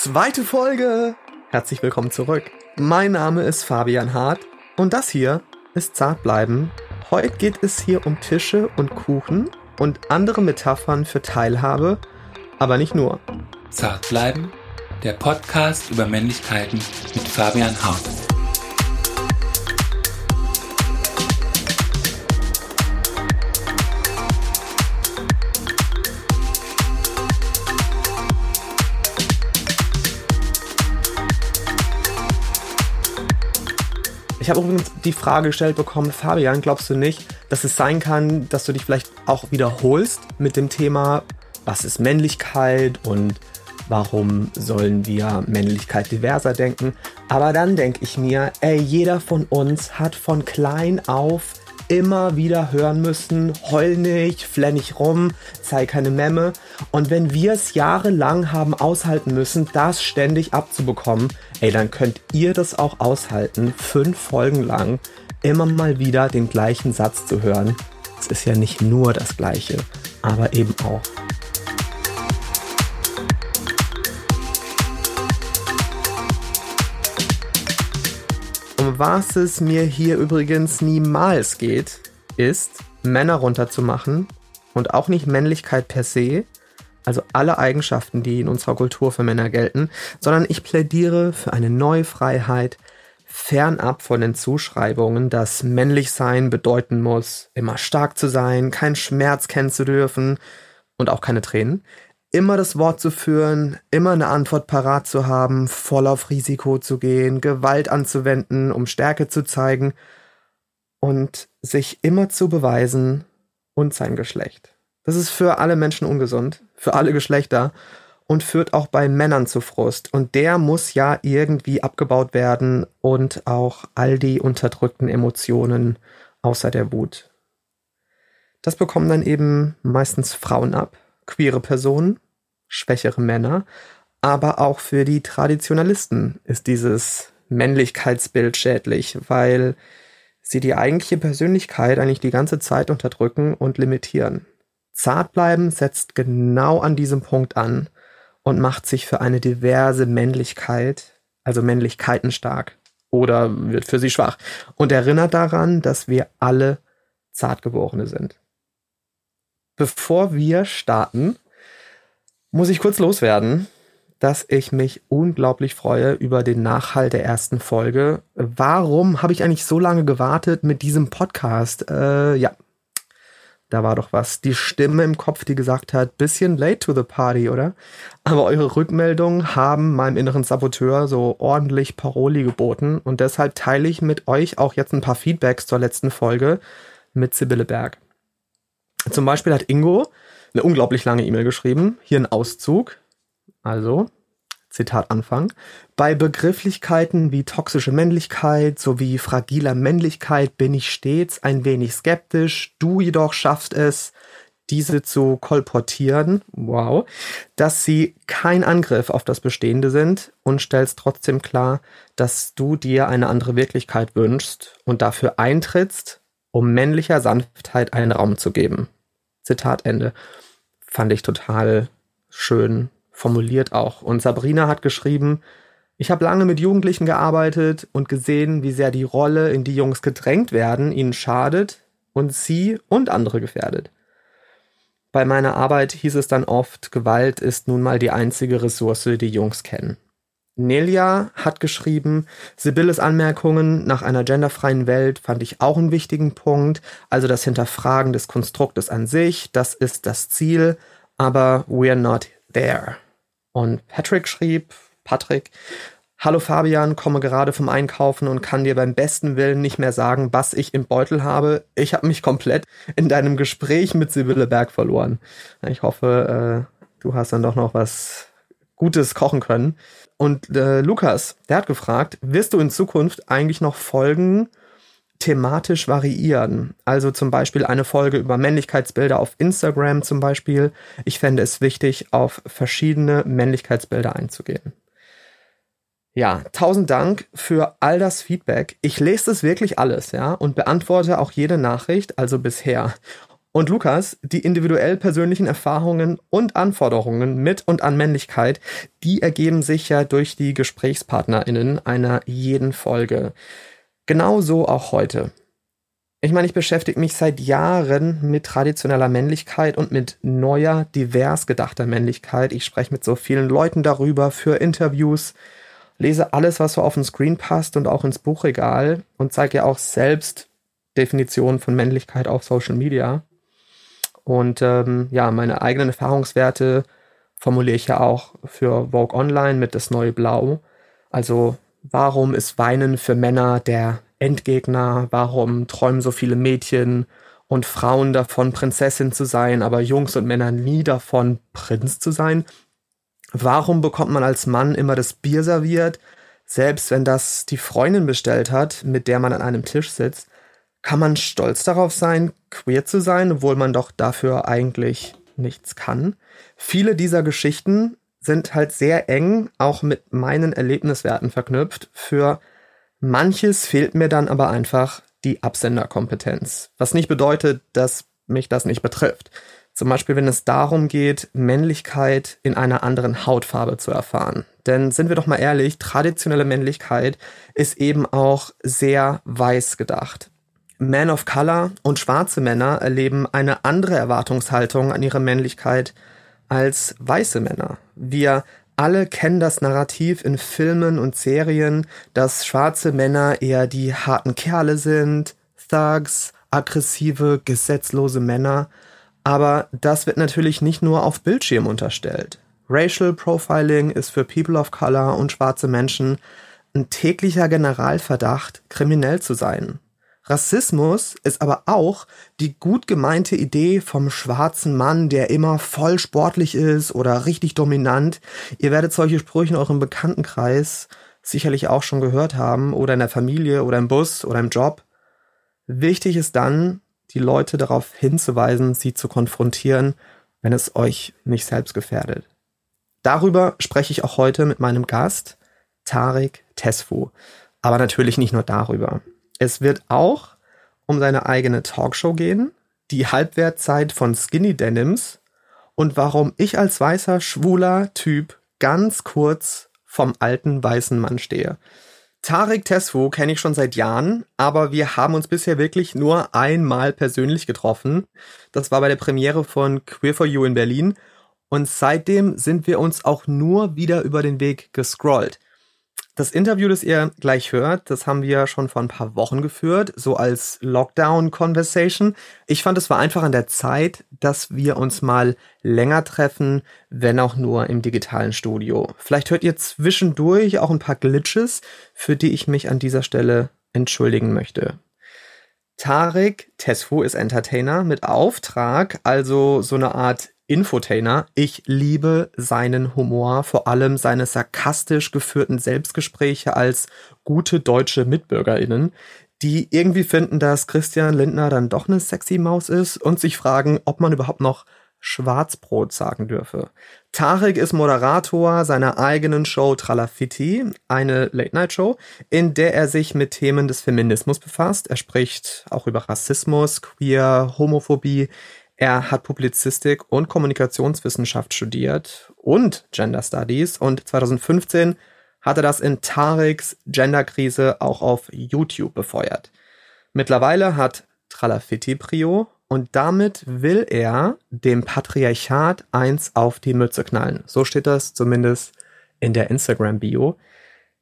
Zweite Folge! Herzlich willkommen zurück. Mein Name ist Fabian Hart und das hier ist Zartbleiben. Heute geht es hier um Tische und Kuchen und andere Metaphern für Teilhabe, aber nicht nur. Zartbleiben, der Podcast über Männlichkeiten mit Fabian Hart. Ich habe übrigens die Frage gestellt bekommen, Fabian, glaubst du nicht, dass es sein kann, dass du dich vielleicht auch wiederholst mit dem Thema, was ist Männlichkeit und warum sollen wir Männlichkeit diverser denken? Aber dann denke ich mir, ey, jeder von uns hat von klein auf immer wieder hören müssen, heul nicht, flenn nicht rum, sei keine Memme. Und wenn wir es jahrelang haben aushalten müssen, das ständig abzubekommen, ey, dann könnt ihr das auch aushalten, fünf Folgen lang immer mal wieder den gleichen Satz zu hören. Es ist ja nicht nur das gleiche, aber eben auch. Was es mir hier übrigens niemals geht, ist, Männer runterzumachen und auch nicht Männlichkeit per se, also alle Eigenschaften, die in unserer Kultur für Männer gelten, sondern ich plädiere für eine neue Freiheit, fernab von den Zuschreibungen, dass männlich sein bedeuten muss, immer stark zu sein, keinen Schmerz kennen zu dürfen und auch keine Tränen immer das Wort zu führen, immer eine Antwort parat zu haben, voll auf Risiko zu gehen, Gewalt anzuwenden, um Stärke zu zeigen und sich immer zu beweisen und sein Geschlecht. Das ist für alle Menschen ungesund, für alle Geschlechter und führt auch bei Männern zu Frust. Und der muss ja irgendwie abgebaut werden und auch all die unterdrückten Emotionen außer der Wut. Das bekommen dann eben meistens Frauen ab, queere Personen, schwächere Männer, aber auch für die Traditionalisten ist dieses Männlichkeitsbild schädlich, weil sie die eigentliche Persönlichkeit eigentlich die ganze Zeit unterdrücken und limitieren. Zartbleiben setzt genau an diesem Punkt an und macht sich für eine diverse Männlichkeit, also Männlichkeiten stark oder wird für sie schwach und erinnert daran, dass wir alle Zartgeborene sind. Bevor wir starten, muss ich kurz loswerden, dass ich mich unglaublich freue über den Nachhall der ersten Folge. Warum habe ich eigentlich so lange gewartet mit diesem Podcast? Äh, ja, da war doch was. Die Stimme im Kopf, die gesagt hat, bisschen late to the party, oder? Aber eure Rückmeldungen haben meinem inneren Saboteur so ordentlich Paroli geboten und deshalb teile ich mit euch auch jetzt ein paar Feedbacks zur letzten Folge mit Sibylle Berg. Zum Beispiel hat Ingo eine unglaublich lange E-Mail geschrieben. Hier ein Auszug. Also, Zitat Anfang. Bei Begrifflichkeiten wie toxische Männlichkeit sowie fragiler Männlichkeit bin ich stets ein wenig skeptisch. Du jedoch schaffst es, diese zu kolportieren, wow, dass sie kein Angriff auf das Bestehende sind und stellst trotzdem klar, dass du dir eine andere Wirklichkeit wünschst und dafür eintrittst, um männlicher Sanftheit einen Raum zu geben. Zitat Ende. Fand ich total schön formuliert auch. Und Sabrina hat geschrieben, ich habe lange mit Jugendlichen gearbeitet und gesehen, wie sehr die Rolle, in die Jungs gedrängt werden, ihnen schadet und sie und andere gefährdet. Bei meiner Arbeit hieß es dann oft, Gewalt ist nun mal die einzige Ressource, die Jungs kennen. Nelia hat geschrieben, Sibylles Anmerkungen nach einer genderfreien Welt fand ich auch einen wichtigen Punkt. Also das Hinterfragen des Konstruktes an sich, das ist das Ziel, aber we're not there. Und Patrick schrieb, Patrick, Hallo Fabian, komme gerade vom Einkaufen und kann dir beim besten Willen nicht mehr sagen, was ich im Beutel habe. Ich habe mich komplett in deinem Gespräch mit Sibylle Berg verloren. Ich hoffe, äh, du hast dann doch noch was Gutes kochen können. Und äh, Lukas, der hat gefragt, wirst du in Zukunft eigentlich noch Folgen thematisch variieren? Also zum Beispiel eine Folge über Männlichkeitsbilder auf Instagram zum Beispiel. Ich fände es wichtig, auf verschiedene Männlichkeitsbilder einzugehen. Ja, tausend Dank für all das Feedback. Ich lese das wirklich alles, ja, und beantworte auch jede Nachricht, also bisher. Und Lukas, die individuell persönlichen Erfahrungen und Anforderungen mit und an Männlichkeit, die ergeben sich ja durch die GesprächspartnerInnen einer jeden Folge. Genauso auch heute. Ich meine, ich beschäftige mich seit Jahren mit traditioneller Männlichkeit und mit neuer, divers gedachter Männlichkeit. Ich spreche mit so vielen Leuten darüber für Interviews, lese alles, was so auf den Screen passt und auch ins Buchregal und zeige ja auch selbst Definitionen von Männlichkeit auf Social Media. Und ähm, ja, meine eigenen Erfahrungswerte formuliere ich ja auch für Vogue Online mit das neue Blau. Also warum ist Weinen für Männer der Endgegner? Warum träumen so viele Mädchen und Frauen davon, Prinzessin zu sein, aber Jungs und Männer nie davon, Prinz zu sein? Warum bekommt man als Mann immer das Bier serviert, selbst wenn das die Freundin bestellt hat, mit der man an einem Tisch sitzt? Kann man stolz darauf sein, queer zu sein, obwohl man doch dafür eigentlich nichts kann? Viele dieser Geschichten sind halt sehr eng auch mit meinen Erlebniswerten verknüpft. Für Manches fehlt mir dann aber einfach die Absenderkompetenz, was nicht bedeutet, dass mich das nicht betrifft. Zum Beispiel, wenn es darum geht, Männlichkeit in einer anderen Hautfarbe zu erfahren. Denn sind wir doch mal ehrlich, traditionelle Männlichkeit ist eben auch sehr weiß gedacht. Men of Color und schwarze Männer erleben eine andere Erwartungshaltung an ihre Männlichkeit als weiße Männer. Wir alle kennen das Narrativ in Filmen und Serien, dass schwarze Männer eher die harten Kerle sind, Thugs, aggressive, gesetzlose Männer. Aber das wird natürlich nicht nur auf Bildschirm unterstellt. Racial Profiling ist für People of Color und schwarze Menschen ein täglicher Generalverdacht, kriminell zu sein. Rassismus ist aber auch die gut gemeinte Idee vom schwarzen Mann, der immer voll sportlich ist oder richtig dominant. Ihr werdet solche Sprüche in eurem Bekanntenkreis sicherlich auch schon gehört haben oder in der Familie oder im Bus oder im Job. Wichtig ist dann, die Leute darauf hinzuweisen, sie zu konfrontieren, wenn es euch nicht selbst gefährdet. Darüber spreche ich auch heute mit meinem Gast, Tarek Tesfu. Aber natürlich nicht nur darüber. Es wird auch um seine eigene Talkshow gehen, die Halbwertzeit von Skinny Denims und warum ich als weißer, schwuler Typ ganz kurz vom alten weißen Mann stehe. Tarek Tesfu kenne ich schon seit Jahren, aber wir haben uns bisher wirklich nur einmal persönlich getroffen. Das war bei der Premiere von Queer for You in Berlin. Und seitdem sind wir uns auch nur wieder über den Weg gescrollt. Das Interview, das ihr gleich hört, das haben wir schon vor ein paar Wochen geführt, so als Lockdown-Conversation. Ich fand, es war einfach an der Zeit, dass wir uns mal länger treffen, wenn auch nur im digitalen Studio. Vielleicht hört ihr zwischendurch auch ein paar Glitches, für die ich mich an dieser Stelle entschuldigen möchte. Tarek Tesfu ist Entertainer mit Auftrag, also so eine Art Infotainer. Ich liebe seinen Humor, vor allem seine sarkastisch geführten Selbstgespräche als gute deutsche MitbürgerInnen, die irgendwie finden, dass Christian Lindner dann doch eine sexy Maus ist und sich fragen, ob man überhaupt noch Schwarzbrot sagen dürfe. Tarek ist Moderator seiner eigenen Show Tralafitti, eine Late-Night-Show, in der er sich mit Themen des Feminismus befasst. Er spricht auch über Rassismus, Queer, Homophobie, er hat Publizistik und Kommunikationswissenschaft studiert und Gender Studies und 2015 hat er das in Tareks Genderkrise auch auf YouTube befeuert. Mittlerweile hat Tralafitti Prio und damit will er dem Patriarchat eins auf die Mütze knallen. So steht das zumindest in der Instagram-Bio.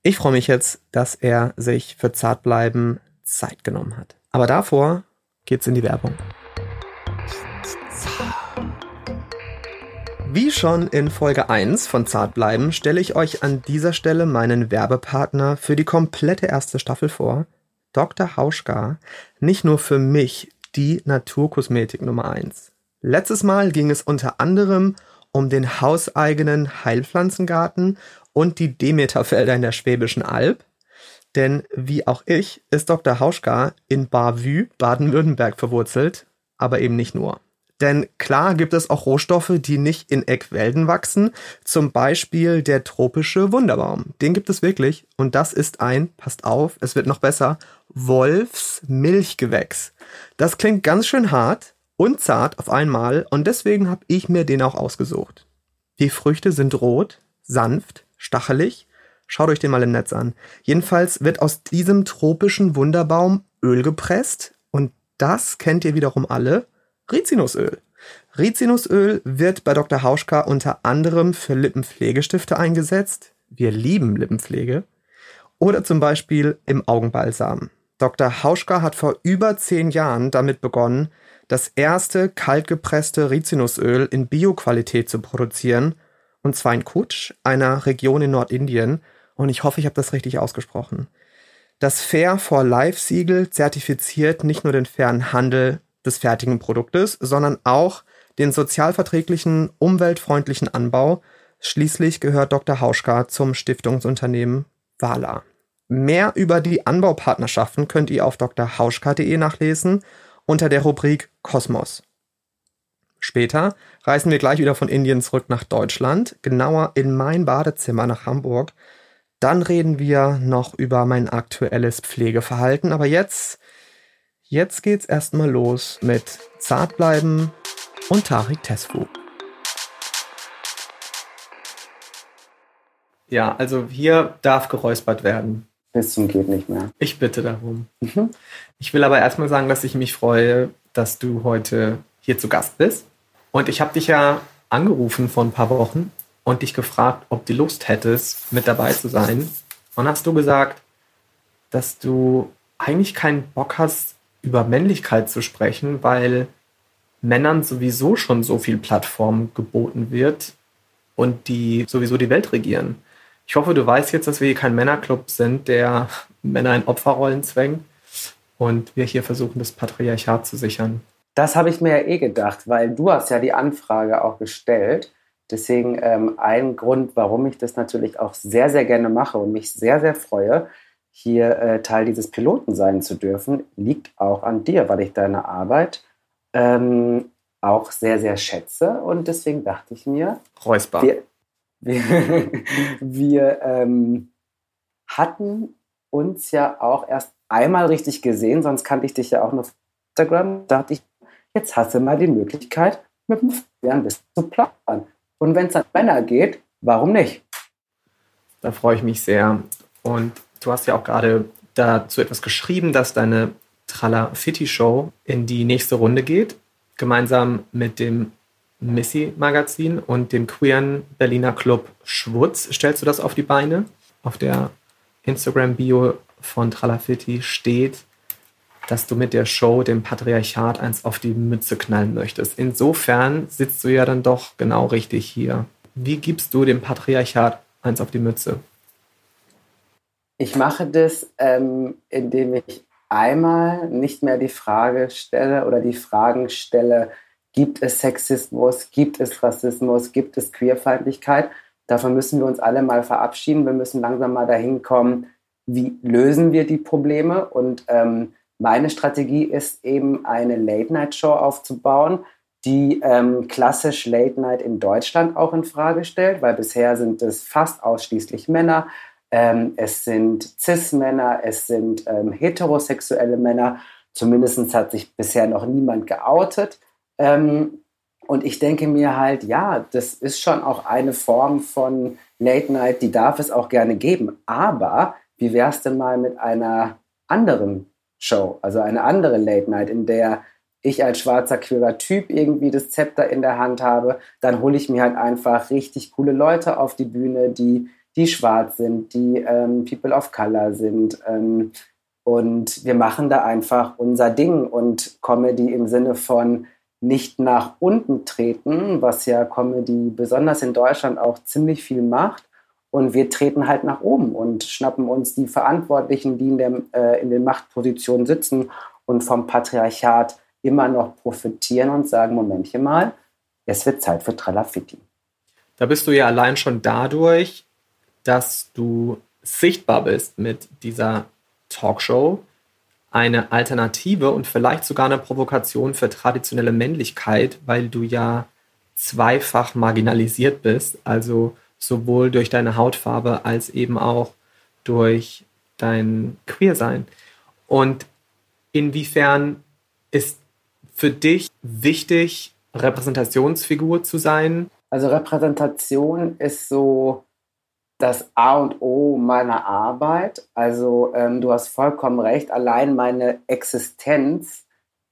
Ich freue mich jetzt, dass er sich für Zartbleiben Zeit genommen hat. Aber davor geht's in die Werbung. Wie schon in Folge 1 von Zartbleiben stelle ich euch an dieser Stelle meinen Werbepartner für die komplette erste Staffel vor, Dr. Hauschka, nicht nur für mich die Naturkosmetik Nummer 1. Letztes Mal ging es unter anderem um den hauseigenen Heilpflanzengarten und die Demeterfelder in der Schwäbischen Alb. Denn wie auch ich ist Dr. Hauschka in Bavü, Baden-Württemberg verwurzelt, aber eben nicht nur. Denn klar gibt es auch Rohstoffe, die nicht in Eckwälden wachsen. Zum Beispiel der tropische Wunderbaum. Den gibt es wirklich. Und das ist ein, passt auf, es wird noch besser, Wolfsmilchgewächs. Das klingt ganz schön hart, und zart auf einmal und deswegen habe ich mir den auch ausgesucht. Die Früchte sind rot, sanft, stachelig. Schaut euch den mal im Netz an. Jedenfalls wird aus diesem tropischen Wunderbaum Öl gepresst und das kennt ihr wiederum alle, Rizinusöl. Rizinusöl wird bei Dr. Hauschka unter anderem für Lippenpflegestifte eingesetzt. Wir lieben Lippenpflege. Oder zum Beispiel im Augenbalsam. Dr. Hauschka hat vor über zehn Jahren damit begonnen, das erste kaltgepresste Rizinusöl in Bioqualität zu produzieren, und zwar in Kutsch, einer Region in Nordindien, und ich hoffe, ich habe das richtig ausgesprochen. Das Fair for Life Siegel zertifiziert nicht nur den fairen Handel des fertigen Produktes, sondern auch den sozialverträglichen, umweltfreundlichen Anbau. Schließlich gehört Dr. Hauschka zum Stiftungsunternehmen Wala. Mehr über die Anbaupartnerschaften könnt ihr auf drhauschka.de nachlesen unter der Rubrik Kosmos. Später reisen wir gleich wieder von Indien zurück nach Deutschland, genauer in mein Badezimmer nach Hamburg. Dann reden wir noch über mein aktuelles Pflegeverhalten, aber jetzt, jetzt geht's erstmal los mit Zartbleiben und Tarik Tesfu. Ja, also hier darf geräuspert werden. Bis zum geht nicht mehr. Ich bitte darum. Mhm. Ich will aber erstmal sagen, dass ich mich freue, dass du heute hier zu Gast bist. Und ich habe dich ja angerufen vor ein paar Wochen und dich gefragt, ob du Lust hättest, mit dabei zu sein. Und hast du gesagt, dass du eigentlich keinen Bock hast, über Männlichkeit zu sprechen, weil Männern sowieso schon so viel Plattform geboten wird und die sowieso die Welt regieren. Ich hoffe, du weißt jetzt, dass wir hier kein Männerclub sind, der Männer in Opferrollen zwängt und wir hier versuchen, das Patriarchat zu sichern. Das habe ich mir ja eh gedacht, weil du hast ja die Anfrage auch gestellt. Deswegen ähm, ein Grund, warum ich das natürlich auch sehr, sehr gerne mache und mich sehr, sehr freue, hier äh, Teil dieses Piloten sein zu dürfen, liegt auch an dir, weil ich deine Arbeit ähm, auch sehr, sehr schätze. Und deswegen dachte ich mir, Räusper. Wir, wir, wir ähm, hatten uns ja auch erst einmal richtig gesehen, sonst kannte ich dich ja auch nur auf Instagram. Da dachte ich, jetzt hast du mal die Möglichkeit, mit dem Feuer ein bisschen zu plaudern. Und wenn es an Männer geht, warum nicht? Da freue ich mich sehr. Und du hast ja auch gerade dazu etwas geschrieben, dass deine Tralla Fitti Show in die nächste Runde geht, gemeinsam mit dem Missy-Magazin und dem queeren Berliner Club Schwutz. Stellst du das auf die Beine? Auf der Instagram-Bio von Tralafitti steht, dass du mit der Show dem Patriarchat eins auf die Mütze knallen möchtest. Insofern sitzt du ja dann doch genau richtig hier. Wie gibst du dem Patriarchat eins auf die Mütze? Ich mache das, ähm, indem ich einmal nicht mehr die Frage stelle oder die Fragen stelle, Gibt es Sexismus? Gibt es Rassismus? Gibt es Queerfeindlichkeit? Davon müssen wir uns alle mal verabschieden. Wir müssen langsam mal dahin kommen, wie lösen wir die Probleme? Und ähm, meine Strategie ist eben, eine Late-Night-Show aufzubauen, die ähm, klassisch Late-Night in Deutschland auch in Frage stellt, weil bisher sind es fast ausschließlich Männer. Ähm, es sind Cis-Männer, es sind ähm, heterosexuelle Männer. Zumindest hat sich bisher noch niemand geoutet. Ähm, und ich denke mir halt, ja, das ist schon auch eine Form von Late Night, die darf es auch gerne geben. Aber wie wäre es denn mal mit einer anderen Show, also eine andere Late Night, in der ich als schwarzer queerer Typ irgendwie das Zepter in der Hand habe, dann hole ich mir halt einfach richtig coole Leute auf die Bühne, die, die schwarz sind, die ähm, People of Color sind. Ähm, und wir machen da einfach unser Ding und Comedy im Sinne von, nicht nach unten treten, was ja Comedy besonders in Deutschland auch ziemlich viel macht. Und wir treten halt nach oben und schnappen uns die Verantwortlichen, die in, der, äh, in den Machtpositionen sitzen und vom Patriarchat immer noch profitieren und sagen, Momentchen mal, es wird Zeit für Tralafitti. Da bist du ja allein schon dadurch, dass du sichtbar bist mit dieser Talkshow, eine Alternative und vielleicht sogar eine Provokation für traditionelle Männlichkeit, weil du ja zweifach marginalisiert bist, also sowohl durch deine Hautfarbe als eben auch durch dein Queersein. Und inwiefern ist für dich wichtig, Repräsentationsfigur zu sein? Also Repräsentation ist so das A und O meiner Arbeit. Also ähm, du hast vollkommen recht, allein meine Existenz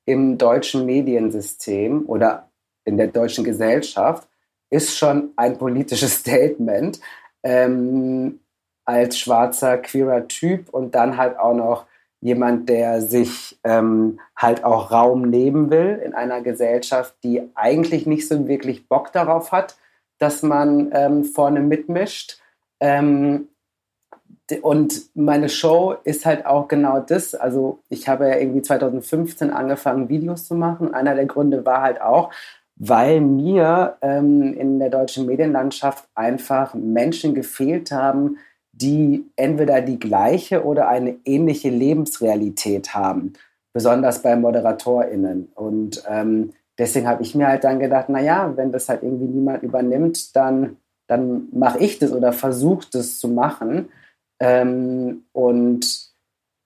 im deutschen Mediensystem oder in der deutschen Gesellschaft ist schon ein politisches Statement ähm, als schwarzer, queerer Typ und dann halt auch noch jemand, der sich ähm, halt auch Raum nehmen will in einer Gesellschaft, die eigentlich nicht so wirklich Bock darauf hat, dass man ähm, vorne mitmischt. Ähm, und meine Show ist halt auch genau das. Also ich habe ja irgendwie 2015 angefangen, Videos zu machen. Einer der Gründe war halt auch, weil mir ähm, in der deutschen Medienlandschaft einfach Menschen gefehlt haben, die entweder die gleiche oder eine ähnliche Lebensrealität haben, besonders bei ModeratorInnen. Und ähm, deswegen habe ich mir halt dann gedacht, naja, wenn das halt irgendwie niemand übernimmt, dann, dann mache ich das oder versuche das zu machen. Ähm, und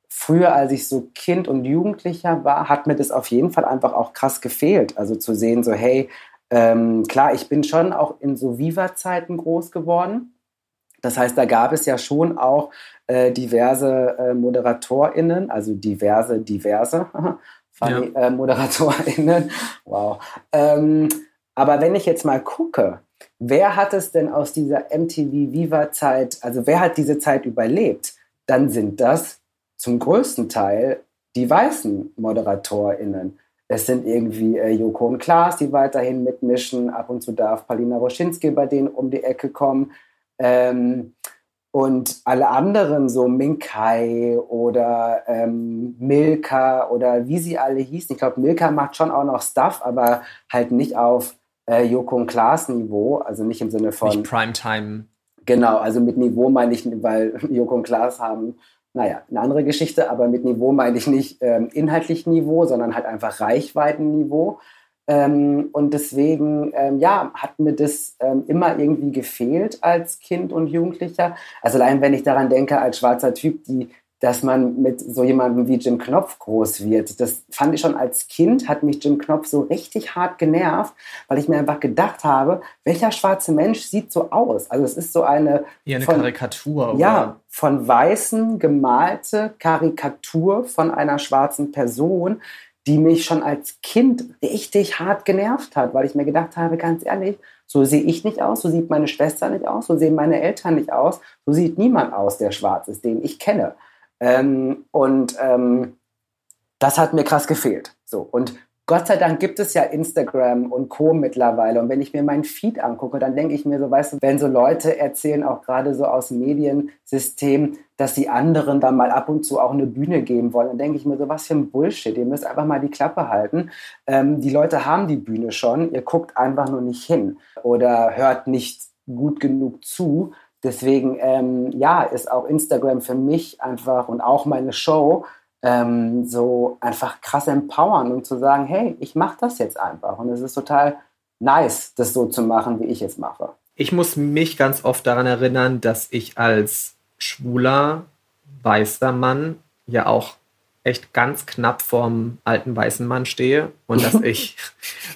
früher, als ich so Kind und Jugendlicher war, hat mir das auf jeden Fall einfach auch krass gefehlt. Also zu sehen, so, hey, ähm, klar, ich bin schon auch in so Viva-Zeiten groß geworden. Das heißt, da gab es ja schon auch äh, diverse äh, ModeratorInnen, also diverse, diverse funny, ja. äh, ModeratorInnen. Wow. Ähm, aber wenn ich jetzt mal gucke, wer hat es denn aus dieser MTV Viva-Zeit, also wer hat diese Zeit überlebt? Dann sind das zum größten Teil die weißen ModeratorInnen. Es sind irgendwie äh, Joko und Klaas, die weiterhin mitmischen. Ab und zu darf Paulina Roschinski bei denen um die Ecke kommen. Ähm, und alle anderen, so Minkai oder ähm, Milka oder wie sie alle hießen. Ich glaube, Milka macht schon auch noch Stuff, aber halt nicht auf äh, Joko und Klaas Niveau, also nicht im Sinne von. Nicht Primetime. Genau, also mit Niveau meine ich, weil Joko und Klaas haben naja, eine andere Geschichte, aber mit Niveau meine ich nicht ähm, inhaltlich Niveau, sondern halt einfach Reichweitenniveau. Ähm, und deswegen, ähm, ja, hat mir das ähm, immer irgendwie gefehlt als Kind und Jugendlicher. Also allein wenn ich daran denke, als schwarzer Typ, die dass man mit so jemandem wie Jim Knopf groß wird. Das fand ich schon als Kind, hat mich Jim Knopf so richtig hart genervt, weil ich mir einfach gedacht habe, welcher schwarze Mensch sieht so aus? Also es ist so eine... Wie eine von, Karikatur. Oder? Ja, von Weißen gemalte Karikatur von einer schwarzen Person, die mich schon als Kind richtig hart genervt hat, weil ich mir gedacht habe, ganz ehrlich, so sehe ich nicht aus, so sieht meine Schwester nicht aus, so sehen meine Eltern nicht aus, so sieht niemand aus, der schwarz ist, den ich kenne. Ähm, und ähm, das hat mir krass gefehlt. So. Und Gott sei Dank gibt es ja Instagram und Co. mittlerweile. Und wenn ich mir meinen Feed angucke, dann denke ich mir so, weißt du, wenn so Leute erzählen, auch gerade so aus dem Mediensystem, dass sie anderen dann mal ab und zu auch eine Bühne geben wollen, dann denke ich mir so, was für ein Bullshit. Ihr müsst einfach mal die Klappe halten. Ähm, die Leute haben die Bühne schon. Ihr guckt einfach nur nicht hin oder hört nicht gut genug zu. Deswegen, ähm, ja, ist auch Instagram für mich einfach und auch meine Show ähm, so einfach krass empowern und zu sagen, hey, ich mache das jetzt einfach. Und es ist total nice, das so zu machen, wie ich es mache. Ich muss mich ganz oft daran erinnern, dass ich als schwuler, weißer Mann ja auch echt ganz knapp vorm alten weißen Mann stehe und dass ich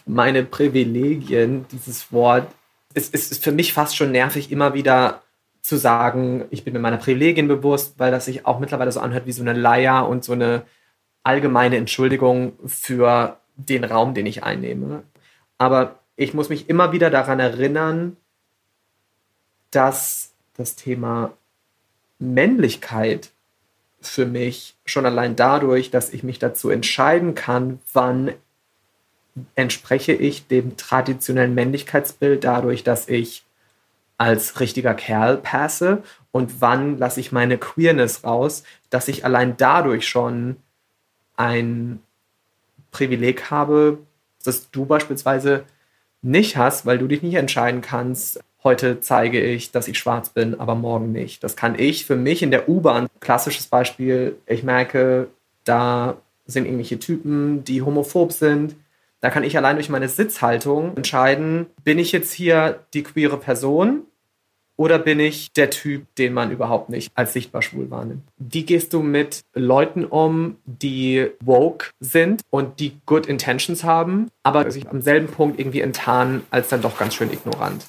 meine Privilegien, dieses Wort, es ist für mich fast schon nervig, immer wieder zu sagen, ich bin mir meiner Privilegien bewusst, weil das sich auch mittlerweile so anhört wie so eine Leier und so eine allgemeine Entschuldigung für den Raum, den ich einnehme. Aber ich muss mich immer wieder daran erinnern, dass das Thema Männlichkeit für mich schon allein dadurch, dass ich mich dazu entscheiden kann, wann entspreche ich dem traditionellen Männlichkeitsbild dadurch, dass ich als richtiger Kerl passe und wann lasse ich meine Queerness raus, dass ich allein dadurch schon ein Privileg habe, das du beispielsweise nicht hast, weil du dich nicht entscheiden kannst, heute zeige ich, dass ich schwarz bin, aber morgen nicht. Das kann ich für mich in der U-Bahn. Klassisches Beispiel, ich merke, da sind irgendwelche Typen, die homophob sind. Da kann ich allein durch meine Sitzhaltung entscheiden, bin ich jetzt hier die queere Person Oder bin ich der Typ, den man überhaupt nicht als sichtbar schwul wahrnimmt? Wie gehst du mit Leuten um, die woke sind und die good intentions haben, aber sich am selben Punkt irgendwie enttarnen als dann doch ganz schön ignorant?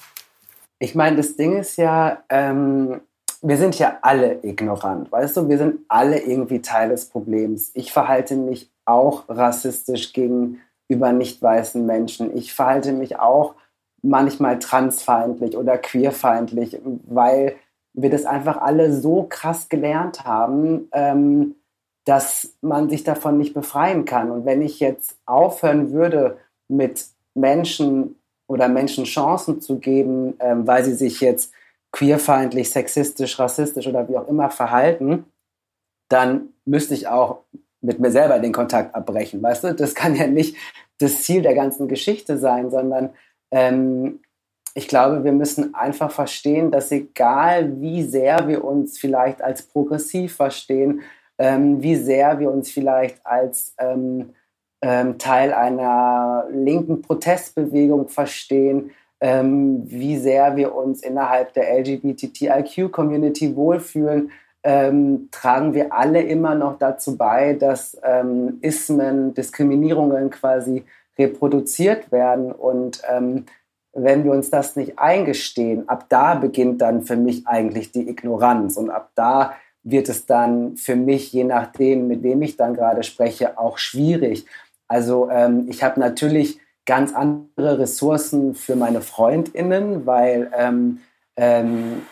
Ich meine, das Ding ist ja, ähm, wir sind ja alle ignorant, weißt du? Wir sind alle irgendwie Teil des Problems. Ich verhalte mich auch rassistisch gegenüber nicht weißen Menschen. Ich verhalte mich auch manchmal transfeindlich oder queerfeindlich, weil wir das einfach alle so krass gelernt haben, ähm, dass man sich davon nicht befreien kann. Und wenn ich jetzt aufhören würde, mit Menschen oder Menschen Chancen zu geben, ähm, weil sie sich jetzt queerfeindlich, sexistisch, rassistisch oder wie auch immer verhalten, dann müsste ich auch mit mir selber den Kontakt abbrechen. Weißt du, das kann ja nicht das Ziel der ganzen Geschichte sein, sondern ähm, ich glaube, wir müssen einfach verstehen, dass egal wie sehr wir uns vielleicht als progressiv verstehen, ähm, wie sehr wir uns vielleicht als ähm, ähm, Teil einer linken Protestbewegung verstehen, ähm, wie sehr wir uns innerhalb der LGBTIQ-Community wohlfühlen, ähm, tragen wir alle immer noch dazu bei, dass ähm, Ismen, Diskriminierungen quasi reproduziert werden. Und ähm, wenn wir uns das nicht eingestehen, ab da beginnt dann für mich eigentlich die Ignoranz. Und ab da wird es dann für mich, je nachdem, mit wem ich dann gerade spreche, auch schwierig. Also ähm, ich habe natürlich ganz andere Ressourcen für meine Freundinnen, weil ähm, ähm,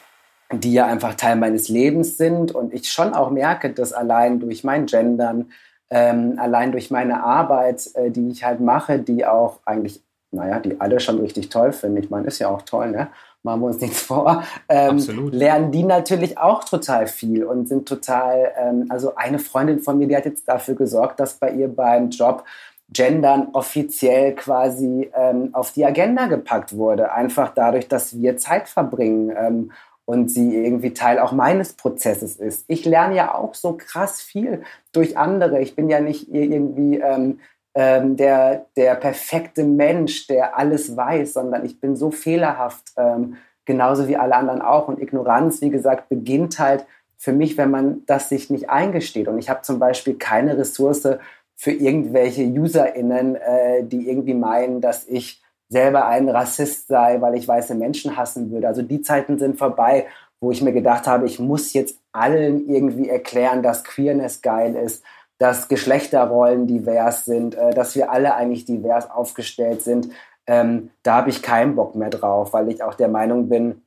die ja einfach Teil meines Lebens sind und ich schon auch merke, dass allein durch mein Gendern, ähm, allein durch meine Arbeit, äh, die ich halt mache, die auch eigentlich, naja, die alle schon richtig toll finden. Ich meine, ist ja auch toll, ne? Machen wir uns nichts vor. Ähm, lernen die natürlich auch total viel und sind total, ähm, also eine Freundin von mir, die hat jetzt dafür gesorgt, dass bei ihr beim Job Gendern offiziell quasi ähm, auf die Agenda gepackt wurde. Einfach dadurch, dass wir Zeit verbringen ähm, und sie irgendwie Teil auch meines Prozesses ist. Ich lerne ja auch so krass viel durch andere. Ich bin ja nicht irgendwie ähm, ähm, der, der perfekte Mensch, der alles weiß, sondern ich bin so fehlerhaft, ähm, genauso wie alle anderen auch. Und Ignoranz, wie gesagt, beginnt halt für mich, wenn man das sich nicht eingesteht. Und ich habe zum Beispiel keine Ressource für irgendwelche UserInnen, äh, die irgendwie meinen, dass ich selber ein Rassist sei, weil ich weiße Menschen hassen würde. Also die Zeiten sind vorbei, wo ich mir gedacht habe, ich muss jetzt allen irgendwie erklären, dass Queerness geil ist, dass Geschlechterrollen divers sind, äh, dass wir alle eigentlich divers aufgestellt sind. Ähm, da habe ich keinen Bock mehr drauf, weil ich auch der Meinung bin,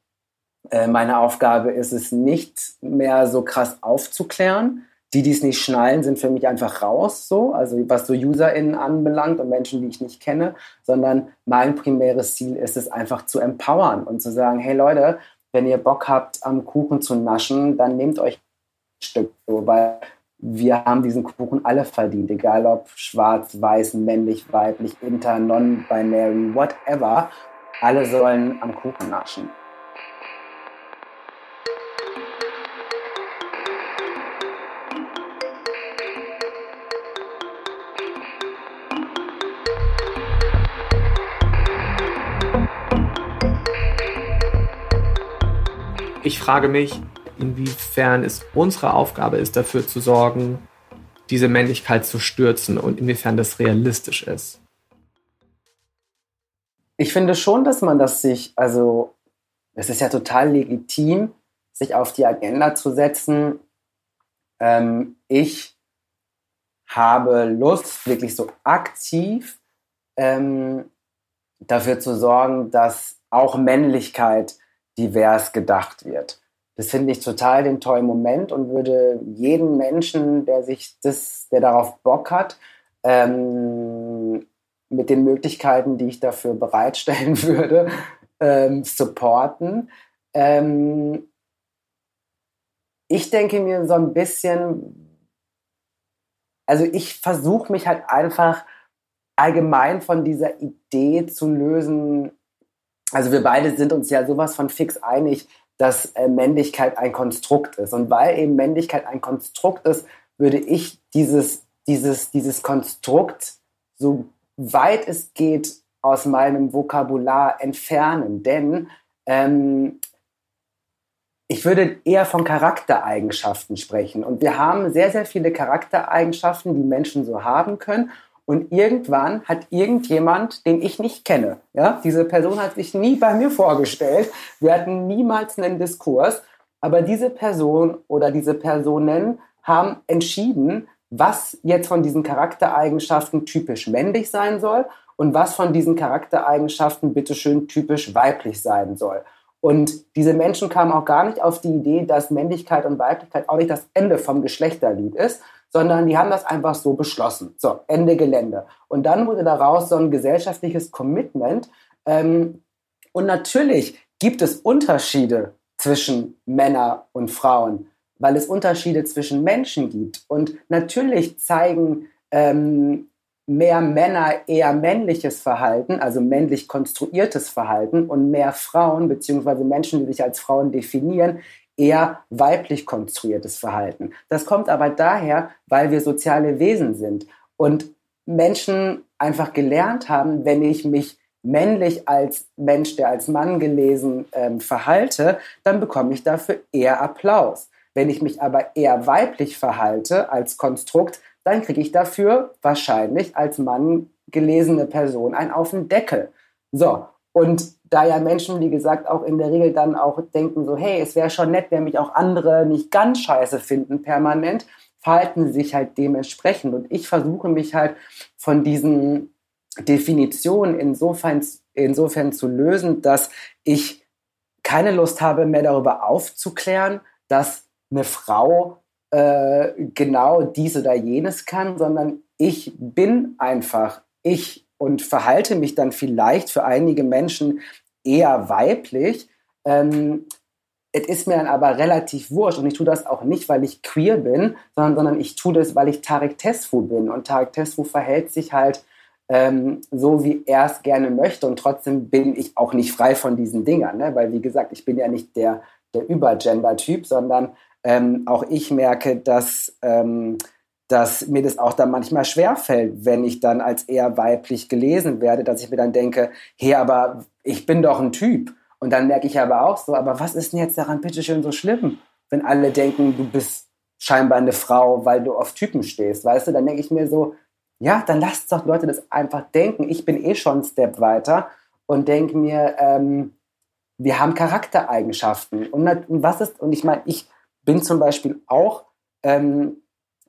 äh, meine Aufgabe ist es nicht mehr so krass aufzuklären, die, die es nicht schnallen, sind für mich einfach raus, so, also was so UserInnen anbelangt und Menschen, die ich nicht kenne, sondern mein primäres Ziel ist es einfach zu empowern und zu sagen, hey Leute, wenn ihr Bock habt, am Kuchen zu naschen, dann nehmt euch ein Stück, so, weil wir haben diesen Kuchen alle verdient, egal ob schwarz, weiß, männlich, weiblich, inter, non-binary, whatever. Alle sollen am Kuchen naschen. Frage mich, inwiefern es unsere Aufgabe ist, dafür zu sorgen, diese Männlichkeit zu stürzen und inwiefern das realistisch ist. Ich finde schon, dass man das sich, also es ist ja total legitim, sich auf die Agenda zu setzen. Ähm, ich habe Lust, wirklich so aktiv ähm, dafür zu sorgen, dass auch Männlichkeit divers gedacht wird. Das finde ich total den tollen Moment und würde jeden Menschen, der sich das, der darauf Bock hat, ähm, mit den Möglichkeiten, die ich dafür bereitstellen würde, ähm, supporten. Ähm, ich denke mir so ein bisschen, also ich versuche mich halt einfach allgemein von dieser Idee zu lösen, also wir beide sind uns ja sowas von fix einig, dass äh, Männlichkeit ein Konstrukt ist. Und weil eben Männlichkeit ein Konstrukt ist, würde ich dieses, dieses, dieses Konstrukt so weit es geht aus meinem Vokabular entfernen. Denn ähm, ich würde eher von Charaktereigenschaften sprechen. Und wir haben sehr, sehr viele Charaktereigenschaften, die Menschen so haben können. Und irgendwann hat irgendjemand, den ich nicht kenne, ja, diese Person hat sich nie bei mir vorgestellt. Wir hatten niemals einen Diskurs. Aber diese Person oder diese Personen haben entschieden, was jetzt von diesen Charaktereigenschaften typisch männlich sein soll und was von diesen Charaktereigenschaften bitteschön typisch weiblich sein soll. Und diese Menschen kamen auch gar nicht auf die Idee, dass Männlichkeit und Weiblichkeit auch nicht das Ende vom Geschlechterlied ist, sondern die haben das einfach so beschlossen. So, Ende Gelände. Und dann wurde daraus so ein gesellschaftliches Commitment. Ähm, und natürlich gibt es Unterschiede zwischen Männern und Frauen, weil es Unterschiede zwischen Menschen gibt. Und natürlich zeigen ähm, mehr Männer eher männliches Verhalten, also männlich konstruiertes Verhalten, und mehr Frauen beziehungsweise Menschen, die sich als Frauen definieren, eher weiblich konstruiertes Verhalten. Das kommt aber daher, weil wir soziale Wesen sind und Menschen einfach gelernt haben, wenn ich mich männlich als Mensch, der als Mann gelesen ähm, verhalte, dann bekomme ich dafür eher Applaus. Wenn ich mich aber eher weiblich verhalte als Konstrukt, dann kriege ich dafür wahrscheinlich als Mann gelesene Person einen auf den Deckel. So, und da ja Menschen, wie gesagt, auch in der Regel dann auch denken, so, hey, es wäre schon nett, wenn mich auch andere nicht ganz scheiße finden permanent, verhalten sie sich halt dementsprechend. Und ich versuche mich halt von diesen Definition insofern, insofern zu lösen, dass ich keine Lust habe, mehr darüber aufzuklären, dass eine Frau äh, genau dies oder jenes kann, sondern ich bin einfach ich und verhalte mich dann vielleicht für einige Menschen eher weiblich. Ähm, es ist mir dann aber relativ wurscht und ich tue das auch nicht, weil ich queer bin, sondern, sondern ich tue das, weil ich Tarek Tesfu bin und Tarek Tesfu verhält sich halt ähm, so, wie er es gerne möchte. Und trotzdem bin ich auch nicht frei von diesen Dingern, ne? weil, wie gesagt, ich bin ja nicht der, der Übergender-Typ, sondern ähm, auch ich merke, dass, ähm, dass mir das auch dann manchmal schwerfällt, wenn ich dann als eher weiblich gelesen werde, dass ich mir dann denke, hey, aber ich bin doch ein Typ. Und dann merke ich aber auch so, aber was ist denn jetzt daran bitteschön so schlimm, wenn alle denken, du bist scheinbar eine Frau, weil du auf Typen stehst, weißt du? Dann denke ich mir so, ja, dann lasst doch Leute das einfach denken. Ich bin eh schon einen Step weiter und denke mir, ähm, wir haben Charaktereigenschaften. Und, was ist, und ich meine, ich bin zum Beispiel auch ähm,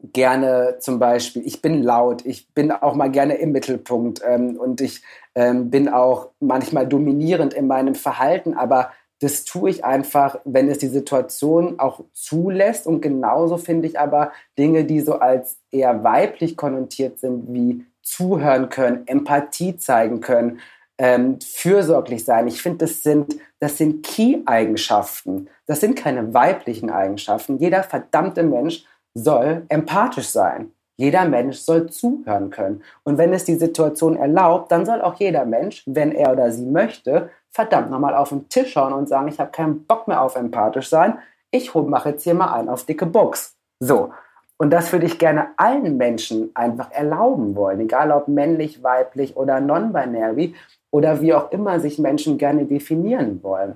gerne zum Beispiel, ich bin laut, ich bin auch mal gerne im Mittelpunkt ähm, und ich ähm, bin auch manchmal dominierend in meinem Verhalten, aber das tue ich einfach, wenn es die Situation auch zulässt. Und genauso finde ich aber Dinge, die so als eher weiblich konnotiert sind, wie zuhören können, Empathie zeigen können, ähm, fürsorglich sein. Ich finde, das sind, das sind Key-Eigenschaften. Das sind keine weiblichen Eigenschaften. Jeder verdammte Mensch soll empathisch sein. Jeder Mensch soll zuhören können. Und wenn es die Situation erlaubt, dann soll auch jeder Mensch, wenn er oder sie möchte, verdammt nochmal auf den Tisch schauen und sagen, ich habe keinen Bock mehr auf empathisch sein. Ich mache jetzt hier mal einen auf dicke Box. So. Und das würde ich gerne allen Menschen einfach erlauben wollen, egal ob männlich, weiblich oder non-binary oder wie auch immer sich Menschen gerne definieren wollen.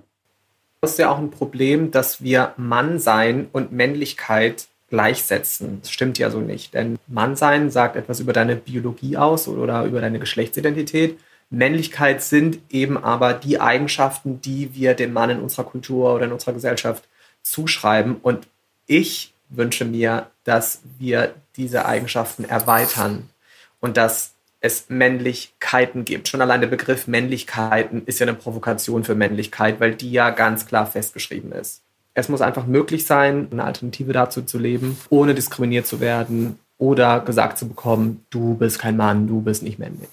Das ist ja auch ein Problem, dass wir Mannsein und Männlichkeit gleichsetzen. Das stimmt ja so nicht. Denn Mannsein sagt etwas über deine Biologie aus oder über deine Geschlechtsidentität. Männlichkeit sind eben aber die Eigenschaften, die wir dem Mann in unserer Kultur oder in unserer Gesellschaft zuschreiben. Und ich wünsche mir, dass wir diese Eigenschaften erweitern und dass es Männlichkeiten gibt. Schon allein der Begriff Männlichkeiten ist ja eine Provokation für Männlichkeit, weil die ja ganz klar festgeschrieben ist. Es muss einfach möglich sein, eine Alternative dazu zu leben, ohne diskriminiert zu werden oder gesagt zu bekommen, du bist kein Mann, du bist nicht männlich.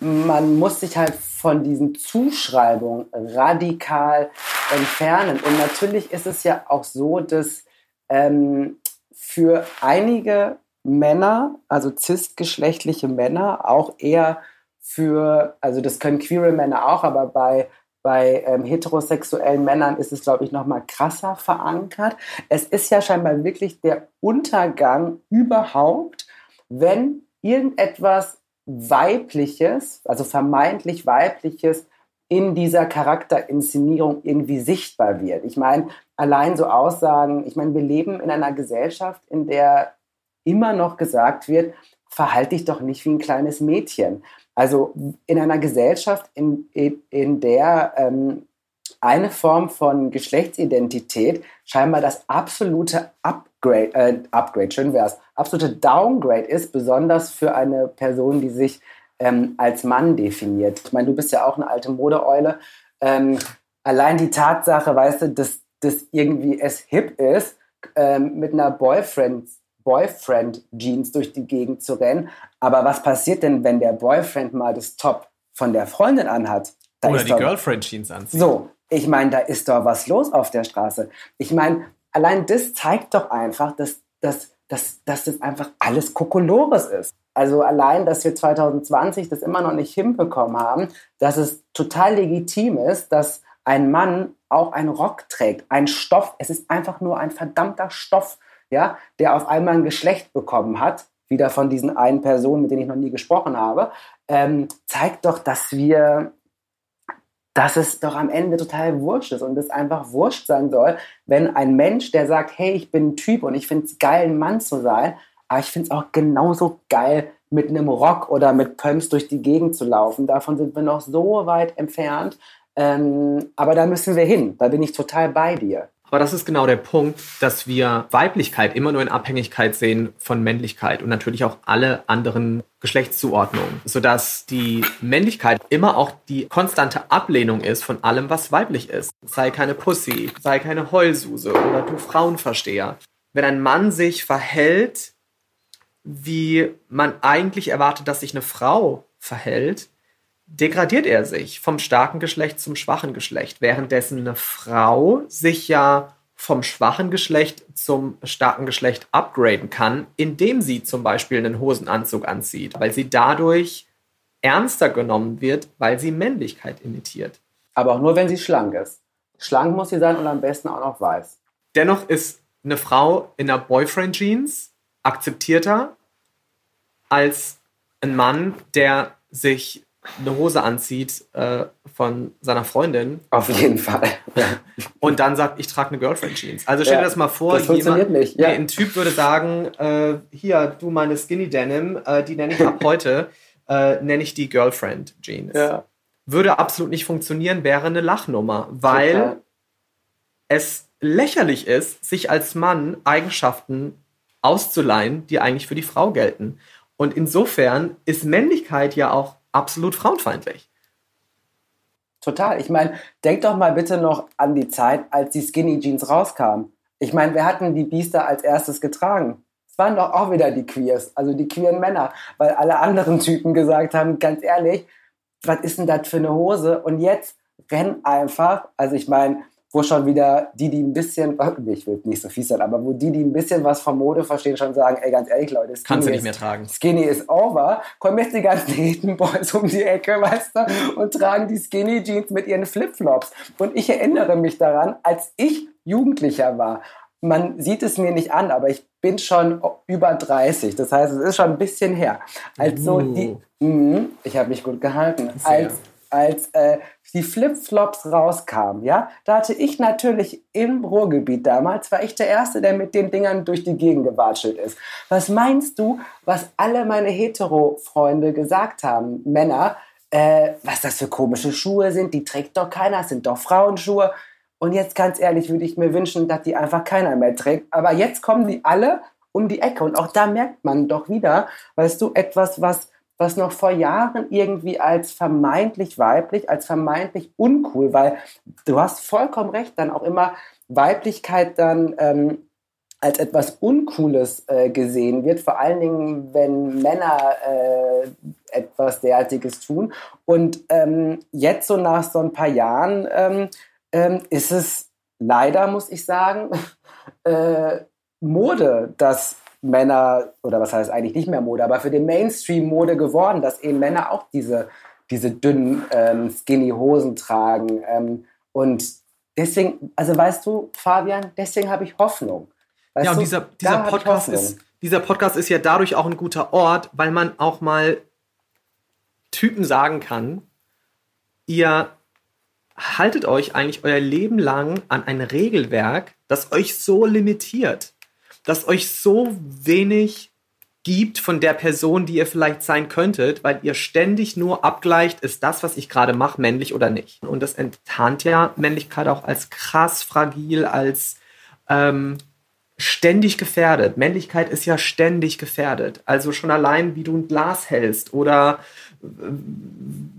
Man muss sich halt von diesen Zuschreibungen radikal entfernen. Und natürlich ist es ja auch so, dass ähm, für einige Männer, also cisgeschlechtliche Männer, auch eher für, also das können queere Männer auch, aber bei bei ähm, heterosexuellen Männern ist es, glaube ich, noch mal krasser verankert. Es ist ja scheinbar wirklich der Untergang überhaupt, wenn irgendetwas Weibliches, also vermeintlich Weibliches, in dieser Charakterinszenierung irgendwie sichtbar wird. Ich meine, allein so Aussagen, ich meine, wir leben in einer Gesellschaft, in der immer noch gesagt wird, verhalte dich doch nicht wie ein kleines Mädchen. Also in einer Gesellschaft, in, in, der ähm, eine Form von Geschlechtsidentität scheinbar das absolute Upgrade, äh, Upgrade, schön wär's, absolute Downgrade ist, besonders für eine Person, die sich ähm, als Mann definiert. Ich meine, du bist ja auch eine alte Modeeule. Ähm, allein die Tatsache, weißt du, dass, dass irgendwie es hip ist, ähm, mit einer Boyfriend Boyfriend Jeans durch die Gegend zu rennen. Aber was passiert denn, wenn der Boyfriend mal das Top von der Freundin anhat? Da Oder die Girlfriend Jeans anzieht. So, ich meine, da ist doch was los auf der Straße. Ich meine, allein das zeigt doch einfach, dass, dass, dass, dass das einfach alles Kokolores ist. Also allein, dass wir 2020 das immer noch nicht hinbekommen haben, dass es total legitim ist, dass ein Mann auch einen Rock trägt, ein Stoff. Es ist einfach nur ein verdammter Stoff, ja, der auf einmal ein Geschlecht bekommen hat, wieder von diesen einen Personen, mit denen ich noch nie gesprochen habe, ähm, zeigt doch, dass wir dass es doch am Ende total wurscht ist und es einfach wurscht sein soll, wenn ein Mensch, der sagt, hey, ich bin ein Typ und ich finde es geil, ein Mann zu sein, aber ich finde es auch genauso geil, mit einem Rock oder mit Pumps durch die Gegend zu laufen. Davon sind wir noch so weit entfernt. Ähm, aber da müssen wir hin. Da bin ich total bei dir. Aber das ist genau der Punkt, dass wir Weiblichkeit immer nur in Abhängigkeit sehen von Männlichkeit und natürlich auch alle anderen Geschlechtszuordnungen, sodass die Männlichkeit immer auch die konstante Ablehnung ist von allem, was weiblich ist. Sei keine Pussy, sei keine Heulsuse oder du Frauenversteher. Wenn ein Mann sich verhält, wie man eigentlich erwartet, dass sich eine Frau verhält, degradiert er sich vom starken Geschlecht zum schwachen Geschlecht, währenddessen eine Frau sich ja vom schwachen Geschlecht zum starken Geschlecht upgraden kann, indem sie zum Beispiel einen Hosenanzug anzieht, weil sie dadurch ernster genommen wird, weil sie Männlichkeit imitiert. Aber auch nur, wenn sie schlank ist. Schlank muss sie sein und am besten auch noch weiß. Dennoch ist eine Frau in einer Boyfriend-Jeans akzeptierter als ein Mann, der sich eine Hose anzieht äh, von seiner Freundin. Auf jeden Fall. Und dann sagt, ich trage eine Girlfriend-Jeans. Also stell dir das mal vor, das jemand, nicht. Ja. Nee, ein Typ würde sagen, äh, hier, du meine Skinny Denim, äh, die nenne ich ab heute, äh, nenne ich die Girlfriend-Jeans. Ja. Würde absolut nicht funktionieren, wäre eine Lachnummer, weil Total. es lächerlich ist, sich als Mann Eigenschaften auszuleihen, die eigentlich für die Frau gelten. Und insofern ist Männlichkeit ja auch absolut frauenfeindlich. Total. Ich meine, denk doch mal bitte noch an die Zeit, als die Skinny Jeans rauskamen. Ich meine, wir hatten die Biester als erstes getragen. Es waren doch auch wieder die Queers, also die queeren Männer, weil alle anderen Typen gesagt haben, ganz ehrlich, was ist denn das für eine Hose? Und jetzt rennen einfach, also ich meine, wo schon wieder die, die ein bisschen, ich will nicht so fies sein, aber wo die, die ein bisschen was von Mode verstehen, schon sagen, ey, ganz ehrlich, Leute, Skinny Kannst du nicht mehr tragen. Skinny ist over. Kommen jetzt die ganzen Hidden Boys um die Ecke, weißt du, und tragen die Skinny Jeans mit ihren Flipflops. Und ich erinnere mich daran, als ich Jugendlicher war, man sieht es mir nicht an, aber ich bin schon über 30. Das heißt, es ist schon ein bisschen her. Also uh. die, mh, ich habe mich gut gehalten. Sehr. Als als äh, die Flipflops rauskamen, ja, da hatte ich natürlich im Ruhrgebiet damals, war ich der Erste, der mit den Dingern durch die Gegend gewatschelt ist. Was meinst du, was alle meine Hetero-Freunde gesagt haben, Männer, äh, was das für komische Schuhe sind, die trägt doch keiner, das sind doch Frauenschuhe. Und jetzt ganz ehrlich würde ich mir wünschen, dass die einfach keiner mehr trägt. Aber jetzt kommen die alle um die Ecke. Und auch da merkt man doch wieder, weißt du, etwas, was was noch vor Jahren irgendwie als vermeintlich weiblich, als vermeintlich uncool, weil du hast vollkommen recht, dann auch immer Weiblichkeit dann ähm, als etwas Uncooles äh, gesehen wird, vor allen Dingen, wenn Männer äh, etwas derartiges tun. Und ähm, jetzt so nach so ein paar Jahren ähm, ähm ist es leider, muss ich sagen, äh, Mode, dass Männer, oder was heißt eigentlich nicht mehr Mode, aber für den Mainstream Mode geworden, dass eben Männer auch diese, diese dünnen ähm, skinny Hosen tragen. Ähm, und deswegen, also weißt du, Fabian, deswegen habe ich Hoffnung. Weißt ja, und dieser, dieser, Podcast ist, dieser Podcast ist ja dadurch auch ein guter Ort, weil man auch mal Typen sagen kann, ihr haltet euch eigentlich euer Leben lang an ein Regelwerk, das euch so limitiert, das euch so wenig gibt von der Person, die ihr vielleicht sein könntet, weil ihr ständig nur abgleicht, ist das, was ich gerade mache, männlich oder nicht. Und das enttarnt ja Männlichkeit auch als krass fragil, als ähm, ständig gefährdet. Männlichkeit ist ja ständig gefährdet. Also schon allein, wie du ein Glas hältst oder äh,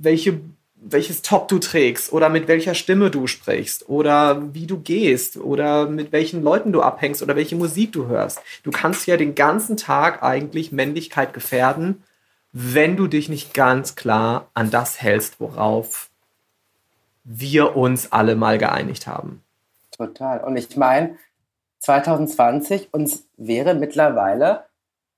welche welches Top du trägst oder mit welcher Stimme du sprichst oder wie du gehst oder mit welchen Leuten du abhängst oder welche Musik du hörst. Du kannst ja den ganzen Tag eigentlich Männlichkeit gefährden, wenn du dich nicht ganz klar an das hältst, worauf wir uns alle mal geeinigt haben. Total. Und ich meine, 2020 uns wäre mittlerweile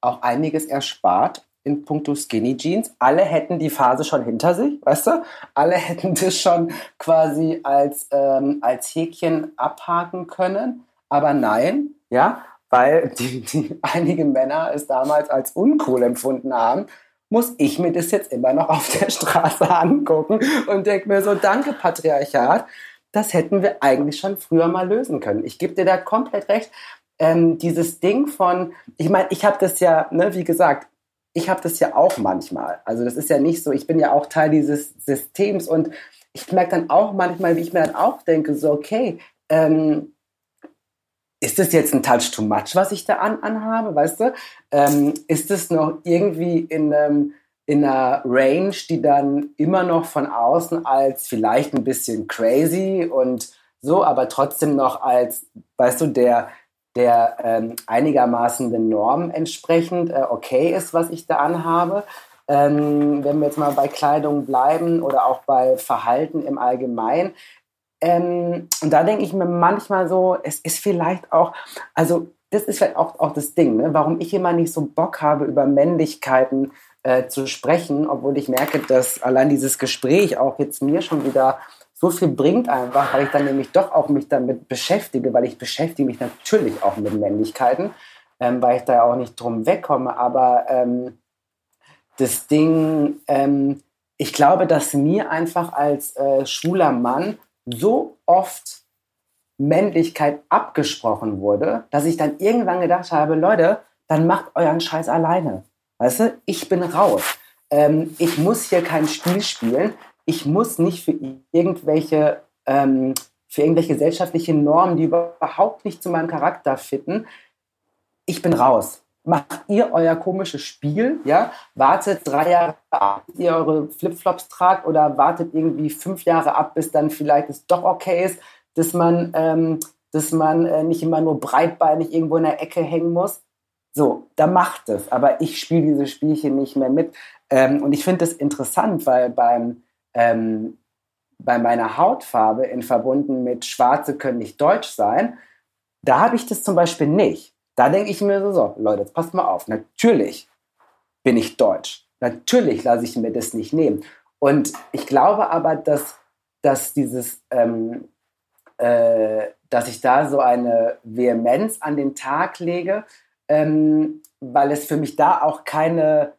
auch einiges erspart, in puncto Skinny Jeans. Alle hätten die Phase schon hinter sich, weißt du? Alle hätten das schon quasi als, ähm, als Häkchen abhaken können. Aber nein, ja, weil die, die einige Männer es damals als uncool empfunden haben, muss ich mir das jetzt immer noch auf der Straße angucken und denke mir so, danke Patriarchat, das hätten wir eigentlich schon früher mal lösen können. Ich gebe dir da komplett recht. Ähm, dieses Ding von, ich meine, ich habe das ja, ne, wie gesagt, ich habe das ja auch manchmal. Also das ist ja nicht so, ich bin ja auch Teil dieses Systems und ich merke dann auch manchmal, wie ich mir dann auch denke, so, okay, ähm, ist das jetzt ein Touch too much, was ich da an, anhabe, weißt du? Ähm, ist das noch irgendwie in, ähm, in einer Range, die dann immer noch von außen als vielleicht ein bisschen crazy und so, aber trotzdem noch als, weißt du, der, der ähm, einigermaßen den Normen entsprechend äh, okay ist, was ich da anhabe. Ähm, wenn wir jetzt mal bei Kleidung bleiben oder auch bei Verhalten im Allgemeinen. Ähm, und da denke ich mir manchmal so, es ist vielleicht auch, also das ist vielleicht auch, auch das Ding, ne? warum ich immer nicht so Bock habe, über Männlichkeiten äh, zu sprechen, obwohl ich merke, dass allein dieses Gespräch auch jetzt mir schon wieder so viel bringt einfach, weil ich dann nämlich doch auch mich damit beschäftige, weil ich beschäftige mich natürlich auch mit Männlichkeiten, ähm, weil ich da auch nicht drum wegkomme. Aber ähm, das Ding, ähm, ich glaube, dass mir einfach als äh, schwuler Mann so oft Männlichkeit abgesprochen wurde, dass ich dann irgendwann gedacht habe, Leute, dann macht euren Scheiß alleine. Weißt du, ich bin raus. Ähm, ich muss hier kein Spiel spielen ich muss nicht für irgendwelche, ähm, für irgendwelche gesellschaftliche Normen, die überhaupt nicht zu meinem Charakter fitten, ich bin raus. Macht ihr euer komisches Spiel, ja? Wartet drei Jahre ab, bis ihr eure Flipflops tragt oder wartet irgendwie fünf Jahre ab, bis dann vielleicht es doch okay ist, dass man, ähm, dass man äh, nicht immer nur breitbeinig irgendwo in der Ecke hängen muss. So, da macht es. Aber ich spiele diese Spielchen nicht mehr mit. Ähm, und ich finde es interessant, weil beim ähm, bei meiner Hautfarbe in verbunden mit Schwarze können nicht deutsch sein, da habe ich das zum Beispiel nicht. Da denke ich mir so, so, Leute, jetzt passt mal auf. Natürlich bin ich deutsch. Natürlich lasse ich mir das nicht nehmen. Und ich glaube aber, dass, dass dieses, ähm, äh, dass ich da so eine Vehemenz an den Tag lege, ähm, weil es für mich da auch keine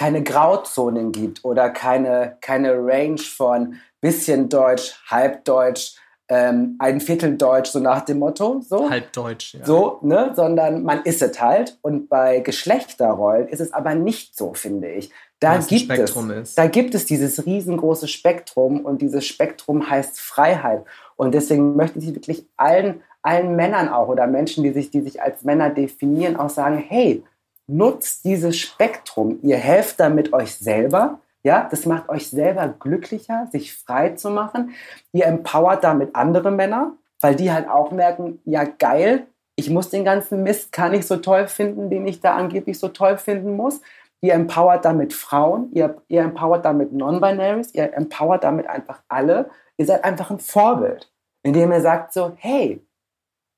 keine Grauzonen gibt oder keine, keine Range von bisschen Deutsch, Halbdeutsch, ähm, ein Viertel Deutsch, so nach dem Motto. So. Halbdeutsch, ja. So, ne? Sondern man ist es halt. Und bei Geschlechterrollen ist es aber nicht so, finde ich. Da gibt, es, ist. da gibt es dieses riesengroße Spektrum und dieses Spektrum heißt Freiheit. Und deswegen möchte ich wirklich allen, allen Männern auch oder Menschen, die sich, die sich als Männer definieren, auch sagen, hey, nutzt dieses Spektrum. Ihr helft damit euch selber. Ja, das macht euch selber glücklicher, sich frei zu machen. Ihr empowert damit andere Männer, weil die halt auch merken, ja geil, ich muss den ganzen Mist gar nicht so toll finden, den ich da angeblich so toll finden muss. Ihr empowert damit Frauen, ihr, ihr empowert damit Non-Binaries, ihr empowert damit einfach alle. Ihr seid einfach ein Vorbild, indem ihr sagt so, hey,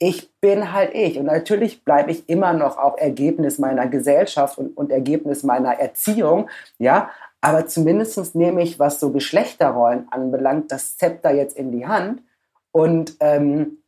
ich bin halt ich. Und natürlich bleibe ich immer noch auch Ergebnis meiner Gesellschaft und, und Ergebnis meiner Erziehung, ja. Aber zumindest nehme ich, was so Geschlechterrollen anbelangt, das Zepter jetzt in die Hand und ähm,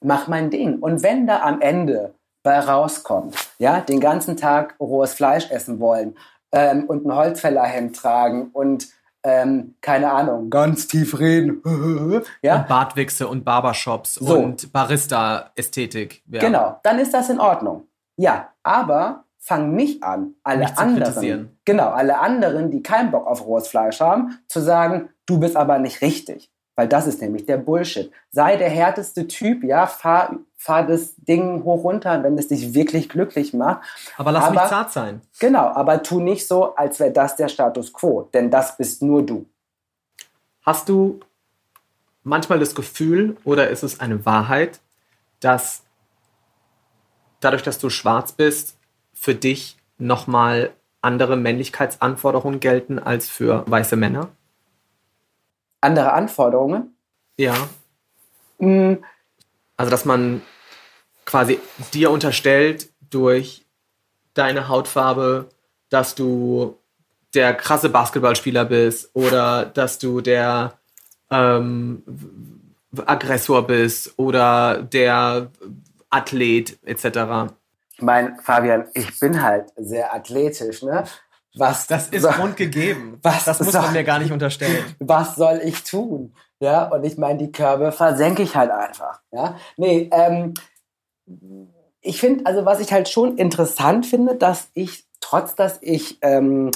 mach mein Ding. Und wenn da am Ende bei rauskommt, ja, den ganzen Tag rohes Fleisch essen wollen ähm, und ein Holzfällerhemd tragen und ähm, keine Ahnung, ganz tief reden. ja? Und Bartwichse und Barbershops So. und Barista-Ästhetik. Ja. Genau, dann ist das in Ordnung. Ja, aber fang nicht an, alle Nicht anderen, genau, alle anderen, die keinen Bock auf rohes Fleisch haben, zu sagen, du bist aber nicht richtig. Weil das ist nämlich der Bullshit. Sei der härteste Typ, ja, fahr, fahr das Ding hoch runter, wenn es dich wirklich glücklich macht. Aber lass Aber- mich zart sein. Genau, aber tu nicht so, als wäre das der Status quo, denn das bist nur du. Hast du manchmal das Gefühl oder ist es eine Wahrheit, dass dadurch, dass du schwarz bist, für dich nochmal andere Männlichkeitsanforderungen gelten als für weiße Männer? Andere Anforderungen? Ja. Hm, Also, dass man quasi dir unterstellt durch deine Hautfarbe, dass du der krasse Basketballspieler bist oder dass du der ähm, Aggressor bist oder der Athlet etc. ich meine, Fabian, ich bin halt sehr athletisch, ne? Was, so- grundgegeben. Was das muss soll- man mir gar nicht unterstellen. was soll ich tun? Ja, und ich meine, die Körbe versenke ich halt einfach. Ja, nee, ähm, ich finde, also was ich halt schon interessant finde, dass ich, trotz dass ich, ähm,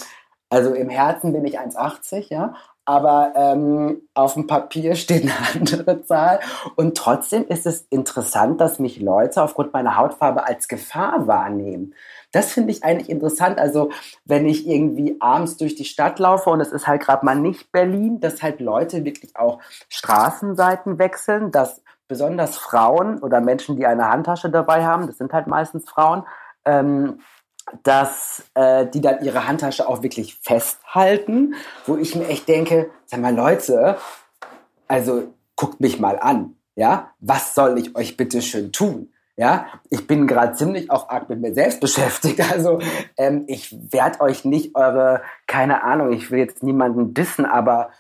also im Herzen bin ich 1,80, ja, aber ähm, auf dem Papier steht eine andere Zahl. Und trotzdem ist es interessant, dass mich Leute aufgrund meiner Hautfarbe als Gefahr wahrnehmen. Das finde ich eigentlich interessant. Also, wenn ich irgendwie abends durch die Stadt laufe und es ist halt gerade mal nicht Berlin, dass halt Leute wirklich auch Straßenseiten wechseln, dass besonders Frauen oder Menschen, die eine Handtasche dabei haben, das sind halt meistens Frauen, ähm, dass äh, die dann ihre Handtasche auch wirklich festhalten, wo ich mir echt denke, sag mal Leute, also guckt mich mal an, ja, was soll ich euch bitte schön tun? Ja, ich bin gerade ziemlich auch arg mit mir selbst beschäftigt. Also ähm, ich werde euch nicht eure, keine Ahnung, ich will jetzt niemanden dissen, aber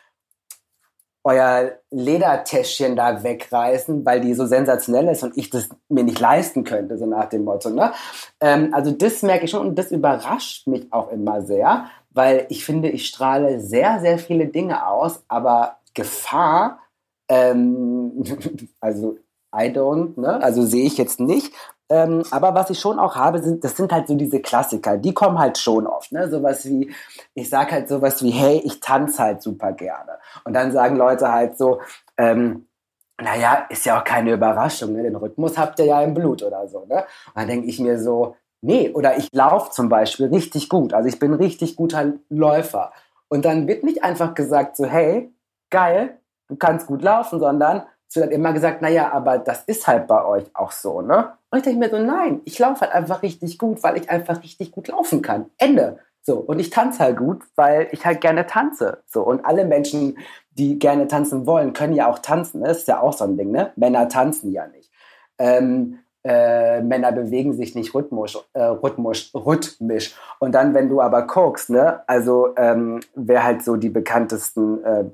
euer Ledertäschchen da wegreißen, weil die so sensationell ist und ich das mir nicht leisten könnte, so nach dem Motto. Ne? Ähm, also das merke ich schon und das überrascht mich auch immer sehr, weil ich finde, ich strahle sehr, sehr viele Dinge aus, aber Gefahr, ähm, also I don't, ne? also sehe ich jetzt nicht. Ähm, aber was ich schon auch habe, sind, das sind halt so diese Klassiker, die kommen halt schon oft, ne? Sowas wie, ich sag halt sowas wie, hey, ich tanze halt super gerne. Und dann sagen Leute halt so, ähm, naja, ist ja auch keine Überraschung, ne? den Rhythmus habt ihr ja im Blut oder so. Ne? Und dann denke ich mir so, nee, oder ich laufe zum Beispiel richtig gut, also ich bin richtig guter Läufer. Und dann wird nicht einfach gesagt so, hey, geil, du kannst gut laufen, sondern wird dann immer gesagt, naja, aber das ist halt bei euch auch so, ne? Und ich denke mir so, nein, ich laufe halt einfach richtig gut, weil ich einfach richtig gut laufen kann. Ende. So, und ich tanze halt gut, weil ich halt gerne tanze. So, und alle Menschen, die gerne tanzen wollen, können ja auch tanzen. Das ist ja auch so ein Ding, ne? Männer tanzen ja nicht. Ähm, äh, Männer bewegen sich nicht rhythmisch, äh, rhythmisch, rhythmisch. Und dann, wenn du aber guckst, ne, also ähm, wer halt so die bekanntesten äh,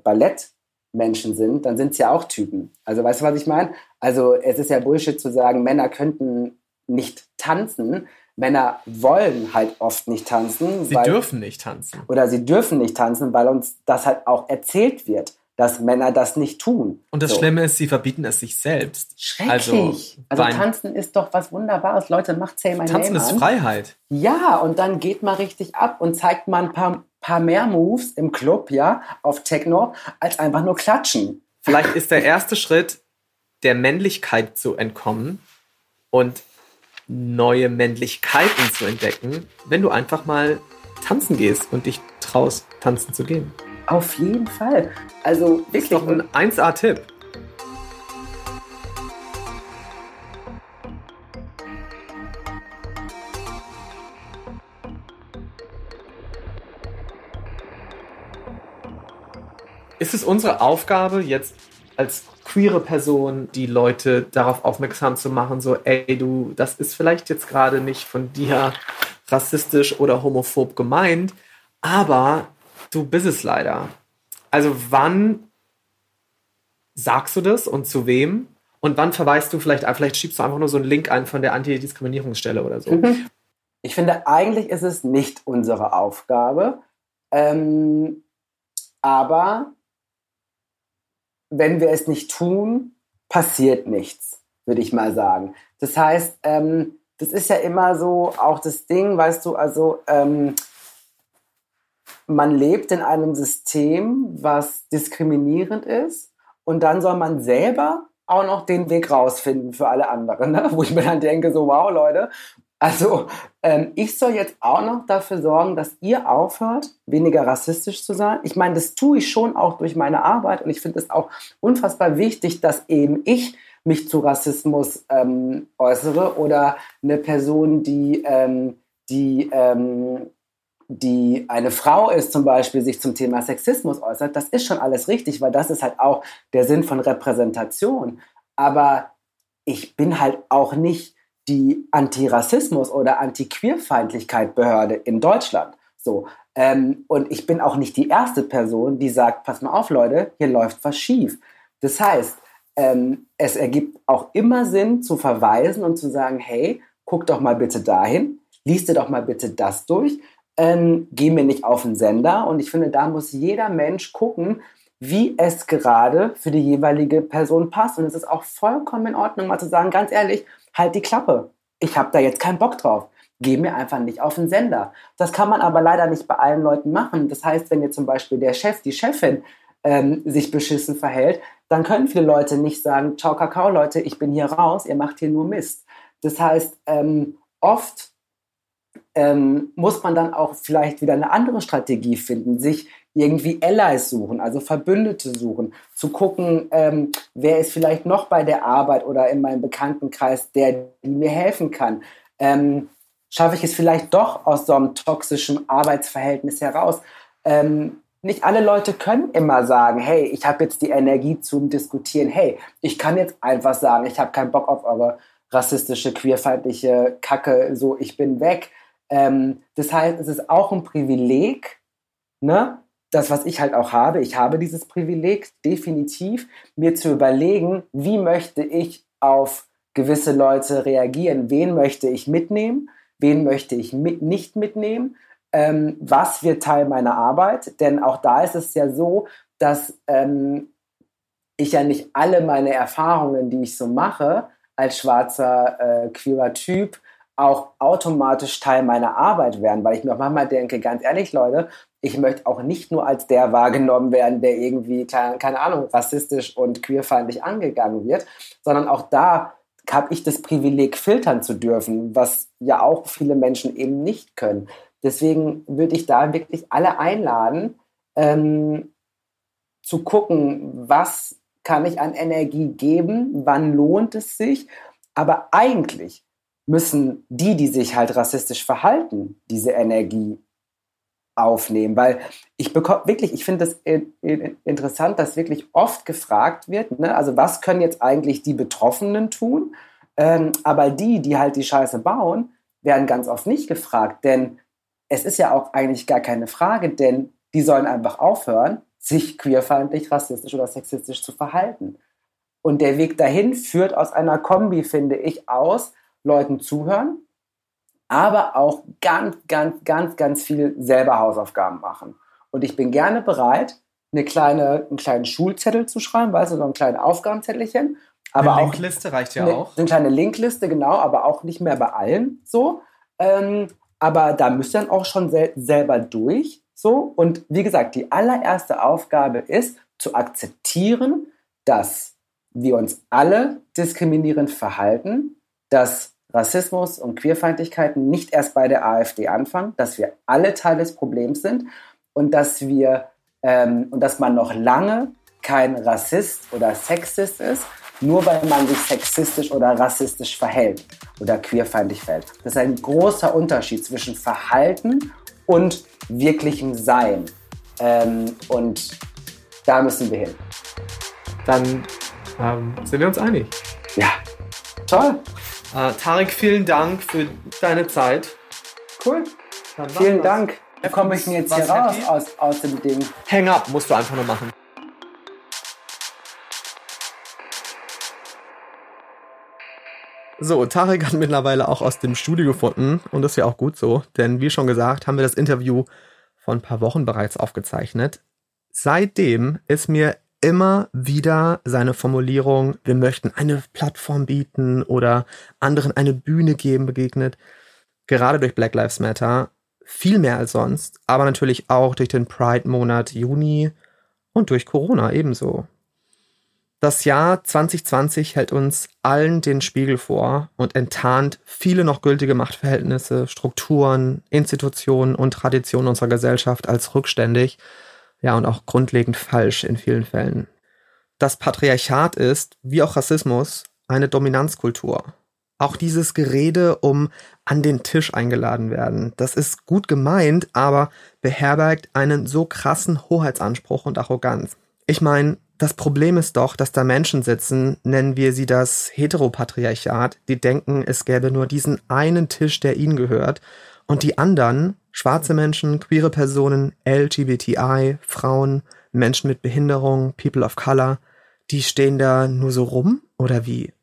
Ballettmenschen sind, dann sind es ja auch Typen. Also weißt du, was ich meine? Also es ist ja Bullshit zu sagen, Männer könnten nicht tanzen. Männer wollen halt oft nicht tanzen. Sie weil, dürfen nicht tanzen. Oder sie dürfen nicht tanzen, weil uns das halt auch erzählt wird, dass Männer das nicht tun. Und das So. Schlimme ist, sie verbieten es sich selbst. Schrecklich. Also, beim- tanzen ist doch was Wunderbares. Leute, macht Say My Tanzen Name ist an. Freiheit. Ja, und dann geht mal richtig ab und zeigt mal ein paar, paar mehr Moves im Club, ja, auf Techno, als einfach nur klatschen. Vielleicht ist der erste Schritt, der Männlichkeit zu entkommen und neue Männlichkeiten zu entdecken, wenn du einfach mal tanzen gehst und dich traust, tanzen zu gehen. Auf jeden Fall. Also Ist wirklich. doch ein 1A-Tipp. Ist es unsere Aufgabe, jetzt als queere Person die Leute darauf aufmerksam zu machen, so, ey, du, das ist vielleicht jetzt gerade nicht von dir rassistisch oder homophob gemeint, aber du bist es leider. Also wann sagst du das und zu wem? Und wann verweist du vielleicht, vielleicht schiebst du einfach nur so einen Link ein von der Antidiskriminierungsstelle oder so. Ich finde, eigentlich ist es nicht unsere Aufgabe. Ähm, aber wenn wir es nicht tun, passiert nichts, würde ich mal sagen. Das heißt, ähm, das ist ja immer so auch das Ding, weißt du, also ähm, man lebt in einem System, was diskriminierend ist und dann soll man selber auch noch den Weg rausfinden für alle anderen, ne? wo ich mir dann denke, so wow Leute, also ähm, ich soll jetzt auch noch dafür sorgen, dass ihr aufhört, weniger rassistisch zu sein. Ich meine, das tue ich schon auch durch meine Arbeit und ich finde es auch unfassbar wichtig, dass eben ich mich zu Rassismus ähm, äußere oder eine Person, die, ähm, die, ähm, die eine Frau ist zum Beispiel, sich zum Thema Sexismus äußert, das ist schon alles richtig, weil das ist halt auch der Sinn von Repräsentation. Aber ich bin halt auch nicht die Antirassismus- oder Antiqueerfeindlichkeit-Behörde in Deutschland. So. Ähm, und ich bin auch nicht die erste Person, die sagt, pass mal auf, Leute, hier läuft was schief. Das heißt, ähm, es ergibt auch immer Sinn zu verweisen und zu sagen, hey, guck doch mal bitte dahin, liest dir doch mal bitte das durch, ähm, geh mir nicht auf den Sender. Und ich finde, da muss jeder Mensch gucken, wie es gerade für die jeweilige Person passt. Und es ist auch vollkommen in Ordnung, mal zu sagen, ganz ehrlich, halt die Klappe. Ich habe da jetzt keinen Bock drauf. Geh mir einfach nicht auf den Sender. Das kann man aber leider nicht bei allen Leuten machen. Das heißt, wenn jetzt zum Beispiel der Chef, die Chefin ähm, sich beschissen verhält, dann können viele Leute nicht sagen, ciao Kakao Leute, ich bin hier raus, ihr macht hier nur Mist. Das heißt, ähm, oft ähm, muss man dann auch vielleicht wieder eine andere Strategie finden, sich irgendwie Allies suchen, also Verbündete suchen, zu gucken, ähm, wer ist vielleicht noch bei der Arbeit oder in meinem Bekanntenkreis, der mir helfen kann. Ähm, schaffe ich es vielleicht doch aus so einem toxischen Arbeitsverhältnis heraus? Ähm, nicht alle Leute können immer sagen, hey, ich habe jetzt die Energie zum Diskutieren. Hey, ich kann jetzt einfach sagen, ich habe keinen Bock auf eure rassistische, queerfeindliche Kacke, so, ich bin weg. Ähm, das heißt, es ist auch ein Privileg, ne? Das, was ich halt auch habe, ich habe dieses Privileg, definitiv, mir zu überlegen, wie möchte ich auf gewisse Leute reagieren, wen möchte ich mitnehmen, wen möchte ich mit, nicht mitnehmen? Ähm, was wird Teil meiner Arbeit? Denn auch da ist es ja so, dass ähm, ich ja nicht alle meine Erfahrungen, die ich so mache, als schwarzer, äh, queerer Typ, auch automatisch Teil meiner Arbeit werden, weil ich mir auch manchmal denke, ganz ehrlich, Leute, ich möchte auch nicht nur als der wahrgenommen werden, der irgendwie, keine, keine Ahnung, rassistisch und queerfeindlich angegangen wird, sondern auch da habe ich das Privileg, filtern zu dürfen, was ja auch viele Menschen eben nicht können. Deswegen würde ich da wirklich alle einladen, ähm, zu gucken, was kann ich an Energie geben, wann lohnt es sich. Aber eigentlich müssen die, die sich halt rassistisch verhalten, diese Energie aufnehmen, weil ich bekomme wirklich, ich finde das interessant, dass wirklich oft gefragt wird, ne? also was können jetzt eigentlich die Betroffenen tun, ähm, aber die, die halt die Scheiße bauen, werden ganz oft nicht gefragt, denn es ist ja auch eigentlich gar keine Frage, denn die sollen einfach aufhören, sich queerfeindlich, rassistisch oder sexistisch zu verhalten. Und der Weg dahin führt aus einer Kombi, finde ich, aus Leuten zuhören, aber auch ganz, ganz, ganz, ganz viel selber Hausaufgaben machen. Und ich bin gerne bereit, eine kleine, einen kleinen Schulzettel zu schreiben, weißt du, so ein kleines Aufgabenzettelchen. Aber eine auch, Linkliste reicht ja eine, auch. Eine kleine Linkliste, genau, aber auch nicht mehr bei allen so. Ähm, aber da müsst ihr dann auch schon sel selber durch. So. Und wie gesagt, die allererste Aufgabe ist zu akzeptieren, dass wir uns alle diskriminierend verhalten, dass Rassismus und Queerfeindlichkeiten nicht erst bei der AfD anfangen, dass wir alle Teil des Problems sind und dass wir ähm, und dass man noch lange kein Rassist oder Sexist ist, nur weil man sich sexistisch oder rassistisch verhält oder queerfeindlich verhält. Das ist ein großer Unterschied zwischen Verhalten und wirklichem Sein. Ähm, und da müssen wir hin. Dann ähm, sind wir uns einig. Ja, toll. Äh, Tarek, vielen Dank für deine Zeit. Cool. Vielen Dank. Wie komme ich denn jetzt hier raus aus, aus dem Ding? Hang up musst du einfach nur machen. So, Tarek hat mittlerweile auch aus dem Studio gefunden und das ist ja auch gut so, denn wie schon gesagt, haben wir das Interview vor ein paar Wochen bereits aufgezeichnet. seitdem ist mir immer wieder seine Formulierung, wir möchten eine Plattform bieten oder anderen eine Bühne geben, begegnet. Gerade durch Black Lives Matter viel mehr als sonst, aber natürlich auch durch den Pride-Monat Juni und durch Corona ebenso. Das Jahr 2020 hält uns allen den Spiegel vor und enttarnt viele noch gültige Machtverhältnisse, Strukturen, Institutionen und Traditionen unserer Gesellschaft als rückständig, ja und auch grundlegend falsch in vielen Fällen. Das Patriarchat ist, wie auch Rassismus, eine Dominanzkultur. Auch dieses Gerede um an den Tisch eingeladen werden, das ist gut gemeint, aber beherbergt einen so krassen Hoheitsanspruch und Arroganz. Ich meine, das Problem ist doch, dass da Menschen sitzen, nennen wir sie das Heteropatriarchat, die denken, es gäbe nur diesen einen Tisch, der ihnen gehört, und die anderen, schwarze Menschen, queere Personen, LGBTI, Frauen, Menschen mit Behinderung, People of Color, die stehen da nur so rum oder wie?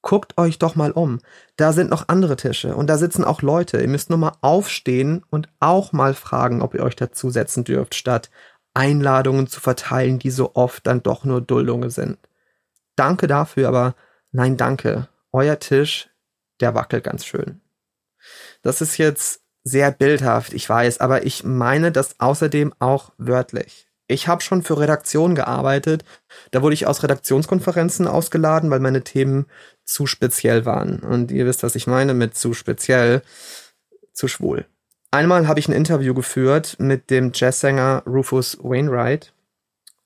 Guckt euch doch mal um. Da sind noch andere Tische und da sitzen auch Leute. Ihr müsst nur mal aufstehen und auch mal fragen, ob ihr euch dazusetzen dürft, statt Einladungen zu verteilen, die so oft dann doch nur Duldungen sind. Danke dafür, aber nein, danke. Euer Tisch, der wackelt ganz schön. Das ist jetzt sehr bildhaft, ich weiß, aber ich meine das außerdem auch wörtlich. Ich habe schon für Redaktionen gearbeitet. Da wurde ich aus Redaktionskonferenzen ausgeladen, weil meine Themen zu speziell waren. Und ihr wisst, was ich meine mit zu speziell, zu schwul. Einmal habe ich ein Interview geführt mit dem Jazzsänger Rufus Wainwright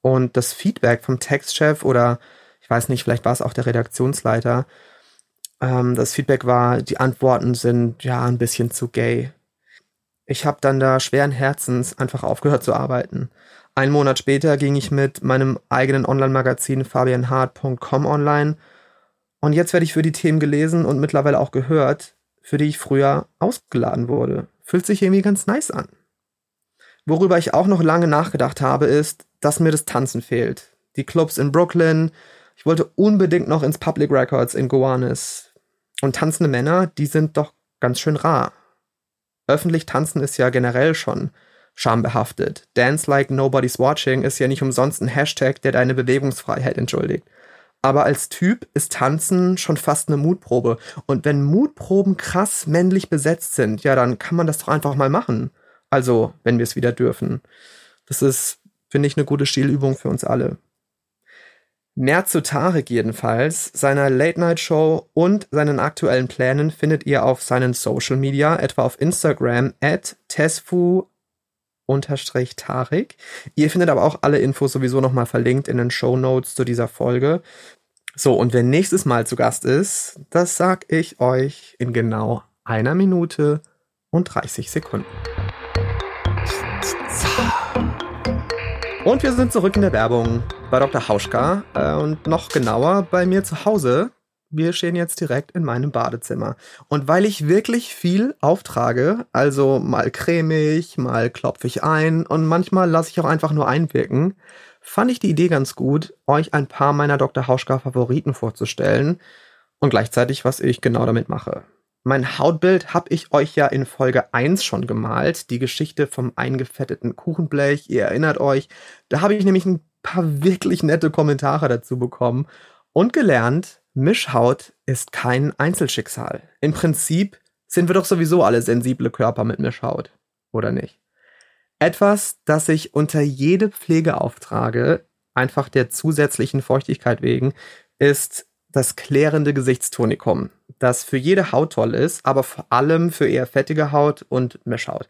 und das Feedback vom Textchef oder ich weiß nicht, vielleicht war es auch der Redaktionsleiter. Ähm, das Feedback war, die Antworten sind ja ein bisschen zu gay. Ich habe dann da schweren Herzens einfach aufgehört zu arbeiten. Ein Monat später ging ich mit meinem eigenen Online-Magazin fabianhart.com online und jetzt werde ich für die Themen gelesen und mittlerweile auch gehört, für die ich früher ausgeladen wurde. Fühlt sich irgendwie ganz nice an. Worüber ich auch noch lange nachgedacht habe, ist, dass mir das Tanzen fehlt. Die Clubs in Brooklyn. Ich wollte unbedingt noch ins Public Records in Gowanus. Und tanzende Männer, die sind doch ganz schön rar. Öffentlich tanzen ist ja generell schon schambehaftet. Dance like nobody's watching ist ja nicht umsonst ein Hashtag, der deine Bewegungsfreiheit entschuldigt. Aber als Typ ist Tanzen schon fast eine Mutprobe. Und wenn Mutproben krass männlich besetzt sind, ja, dann kann man das doch einfach mal machen. Also, wenn wir es wieder dürfen. Das ist, finde ich, eine gute Stilübung für uns alle. Mehr zu Tarek jedenfalls, seiner Late-Night-Show und seinen aktuellen Plänen findet ihr auf seinen Social Media, etwa auf Instagram at tesfu Tarek. Ihr findet aber auch alle Infos sowieso nochmal verlinkt in den Show Notes zu dieser Folge. So, und wer nächstes Mal zu Gast ist, das sag ich euch in genau einer Minute und 30 Sekunden. Und wir sind zurück in der Werbung bei Dr. Hauschka äh, und noch genauer bei mir zu Hause wir stehen jetzt direkt in meinem Badezimmer. Und weil ich wirklich viel auftrage, also mal cremig, mal klopfe ich ein und manchmal lasse ich auch einfach nur einwirken, fand ich die Idee ganz gut, euch ein paar meiner Dr. Hauschka Favoriten vorzustellen und gleichzeitig, was ich genau damit mache. Mein Hautbild habe ich euch ja in Folge 1 schon gemalt, die Geschichte vom eingefetteten Kuchenblech, ihr erinnert euch, da habe ich nämlich ein paar wirklich nette Kommentare dazu bekommen und gelernt, Mischhaut ist kein Einzelschicksal. Im Prinzip sind wir doch sowieso alle sensible Körper mit Mischhaut, oder nicht? Etwas, das ich unter jede Pflege auftrage, einfach der zusätzlichen Feuchtigkeit wegen, ist das klärende Gesichtstonikum, das für jede Haut toll ist, aber vor allem für eher fettige Haut und Mischhaut.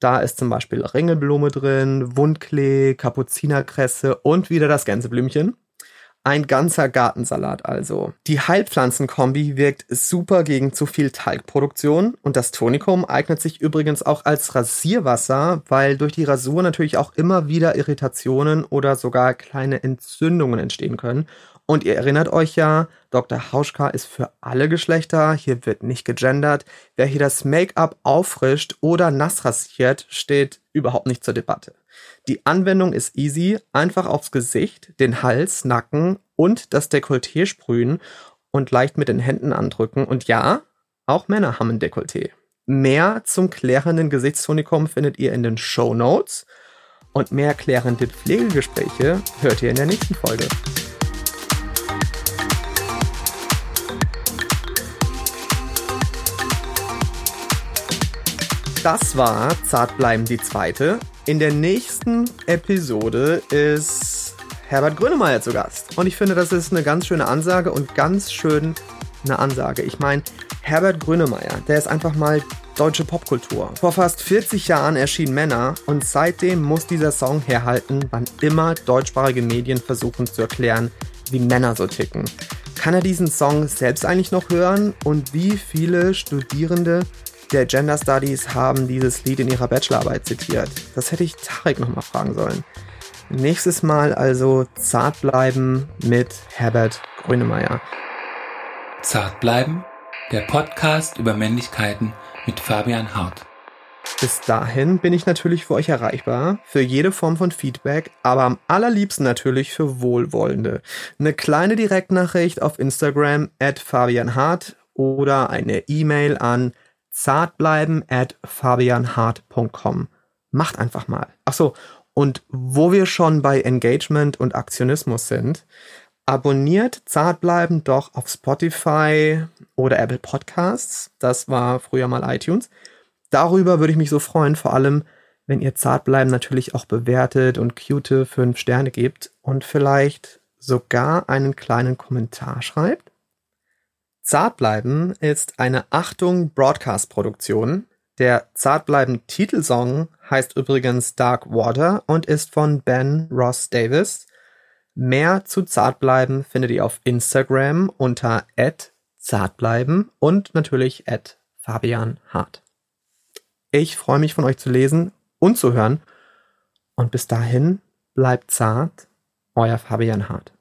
Da ist zum Beispiel Ringelblume drin, Wundklee, Kapuzinerkresse und wieder das Gänseblümchen. Ein ganzer Gartensalat also. Die Heilpflanzenkombi wirkt super gegen zu viel Talgproduktion und das Tonikum eignet sich übrigens auch als Rasierwasser, weil durch die Rasur natürlich auch immer wieder Irritationen oder sogar kleine Entzündungen entstehen können. Und ihr erinnert euch ja, Dr. Hauschka ist für alle Geschlechter, hier wird nicht gegendert. Wer hier das Make-up auffrischt oder nass rasiert, steht überhaupt nicht zur Debatte. Die Anwendung ist easy, einfach aufs Gesicht, den Hals, Nacken und das Dekolleté sprühen und leicht mit den Händen andrücken. Und ja, auch Männer haben ein Dekolleté. Mehr zum klärenden Gesichtstonikum findet ihr in den Show Notes. Und mehr klärende Pflegegespräche hört ihr in der nächsten Folge. Das war Zartbleiben die zweite. In der nächsten Episode ist Herbert Grönemeyer zu Gast. Und ich finde, das ist eine ganz schöne Ansage und ganz schön eine Ansage. Ich meine, Herbert Grönemeyer, der ist einfach mal deutsche Popkultur. Vor fast 40 Jahren erschien Männer und seitdem muss dieser Song herhalten, wann immer deutschsprachige Medien versuchen zu erklären, wie Männer so ticken. Kann er diesen Song selbst eigentlich noch hören und wie viele Studierende der Gender Studies haben dieses Lied in ihrer Bachelorarbeit zitiert. Das hätte ich Tarek nochmal fragen sollen. Nächstes Mal also zart bleiben mit Herbert Grönemeyer. Zart bleiben, der Podcast über Männlichkeiten mit Fabian Hart. Bis dahin bin ich natürlich für euch erreichbar, für jede Form von Feedback, aber am allerliebsten natürlich für Wohlwollende. Eine kleine Direktnachricht auf Instagram at Fabian Hart oder eine E-Mail an zartbleiben at fabianhart.com. Macht einfach mal. Ach so, und wo wir schon bei Engagement und Aktionismus sind, abonniert Zartbleiben doch auf Spotify oder Apple Podcasts. Das war früher mal iTunes. Darüber würde ich mich so freuen, vor allem wenn ihr Zartbleiben natürlich auch bewertet und cute 5 Sterne gebt und vielleicht sogar einen kleinen Kommentar schreibt. Zartbleiben ist eine Achtung Broadcast-Produktion. Der Zartbleiben-Titelsong heißt übrigens Dark Water und ist von Ben Ross Davis. Mehr zu Zartbleiben findet ihr auf Instagram unter @zartbleiben und natürlich @fabianhart. Ich freue mich von euch zu lesen und zu hören und bis dahin bleibt zart, euer Fabian Hart.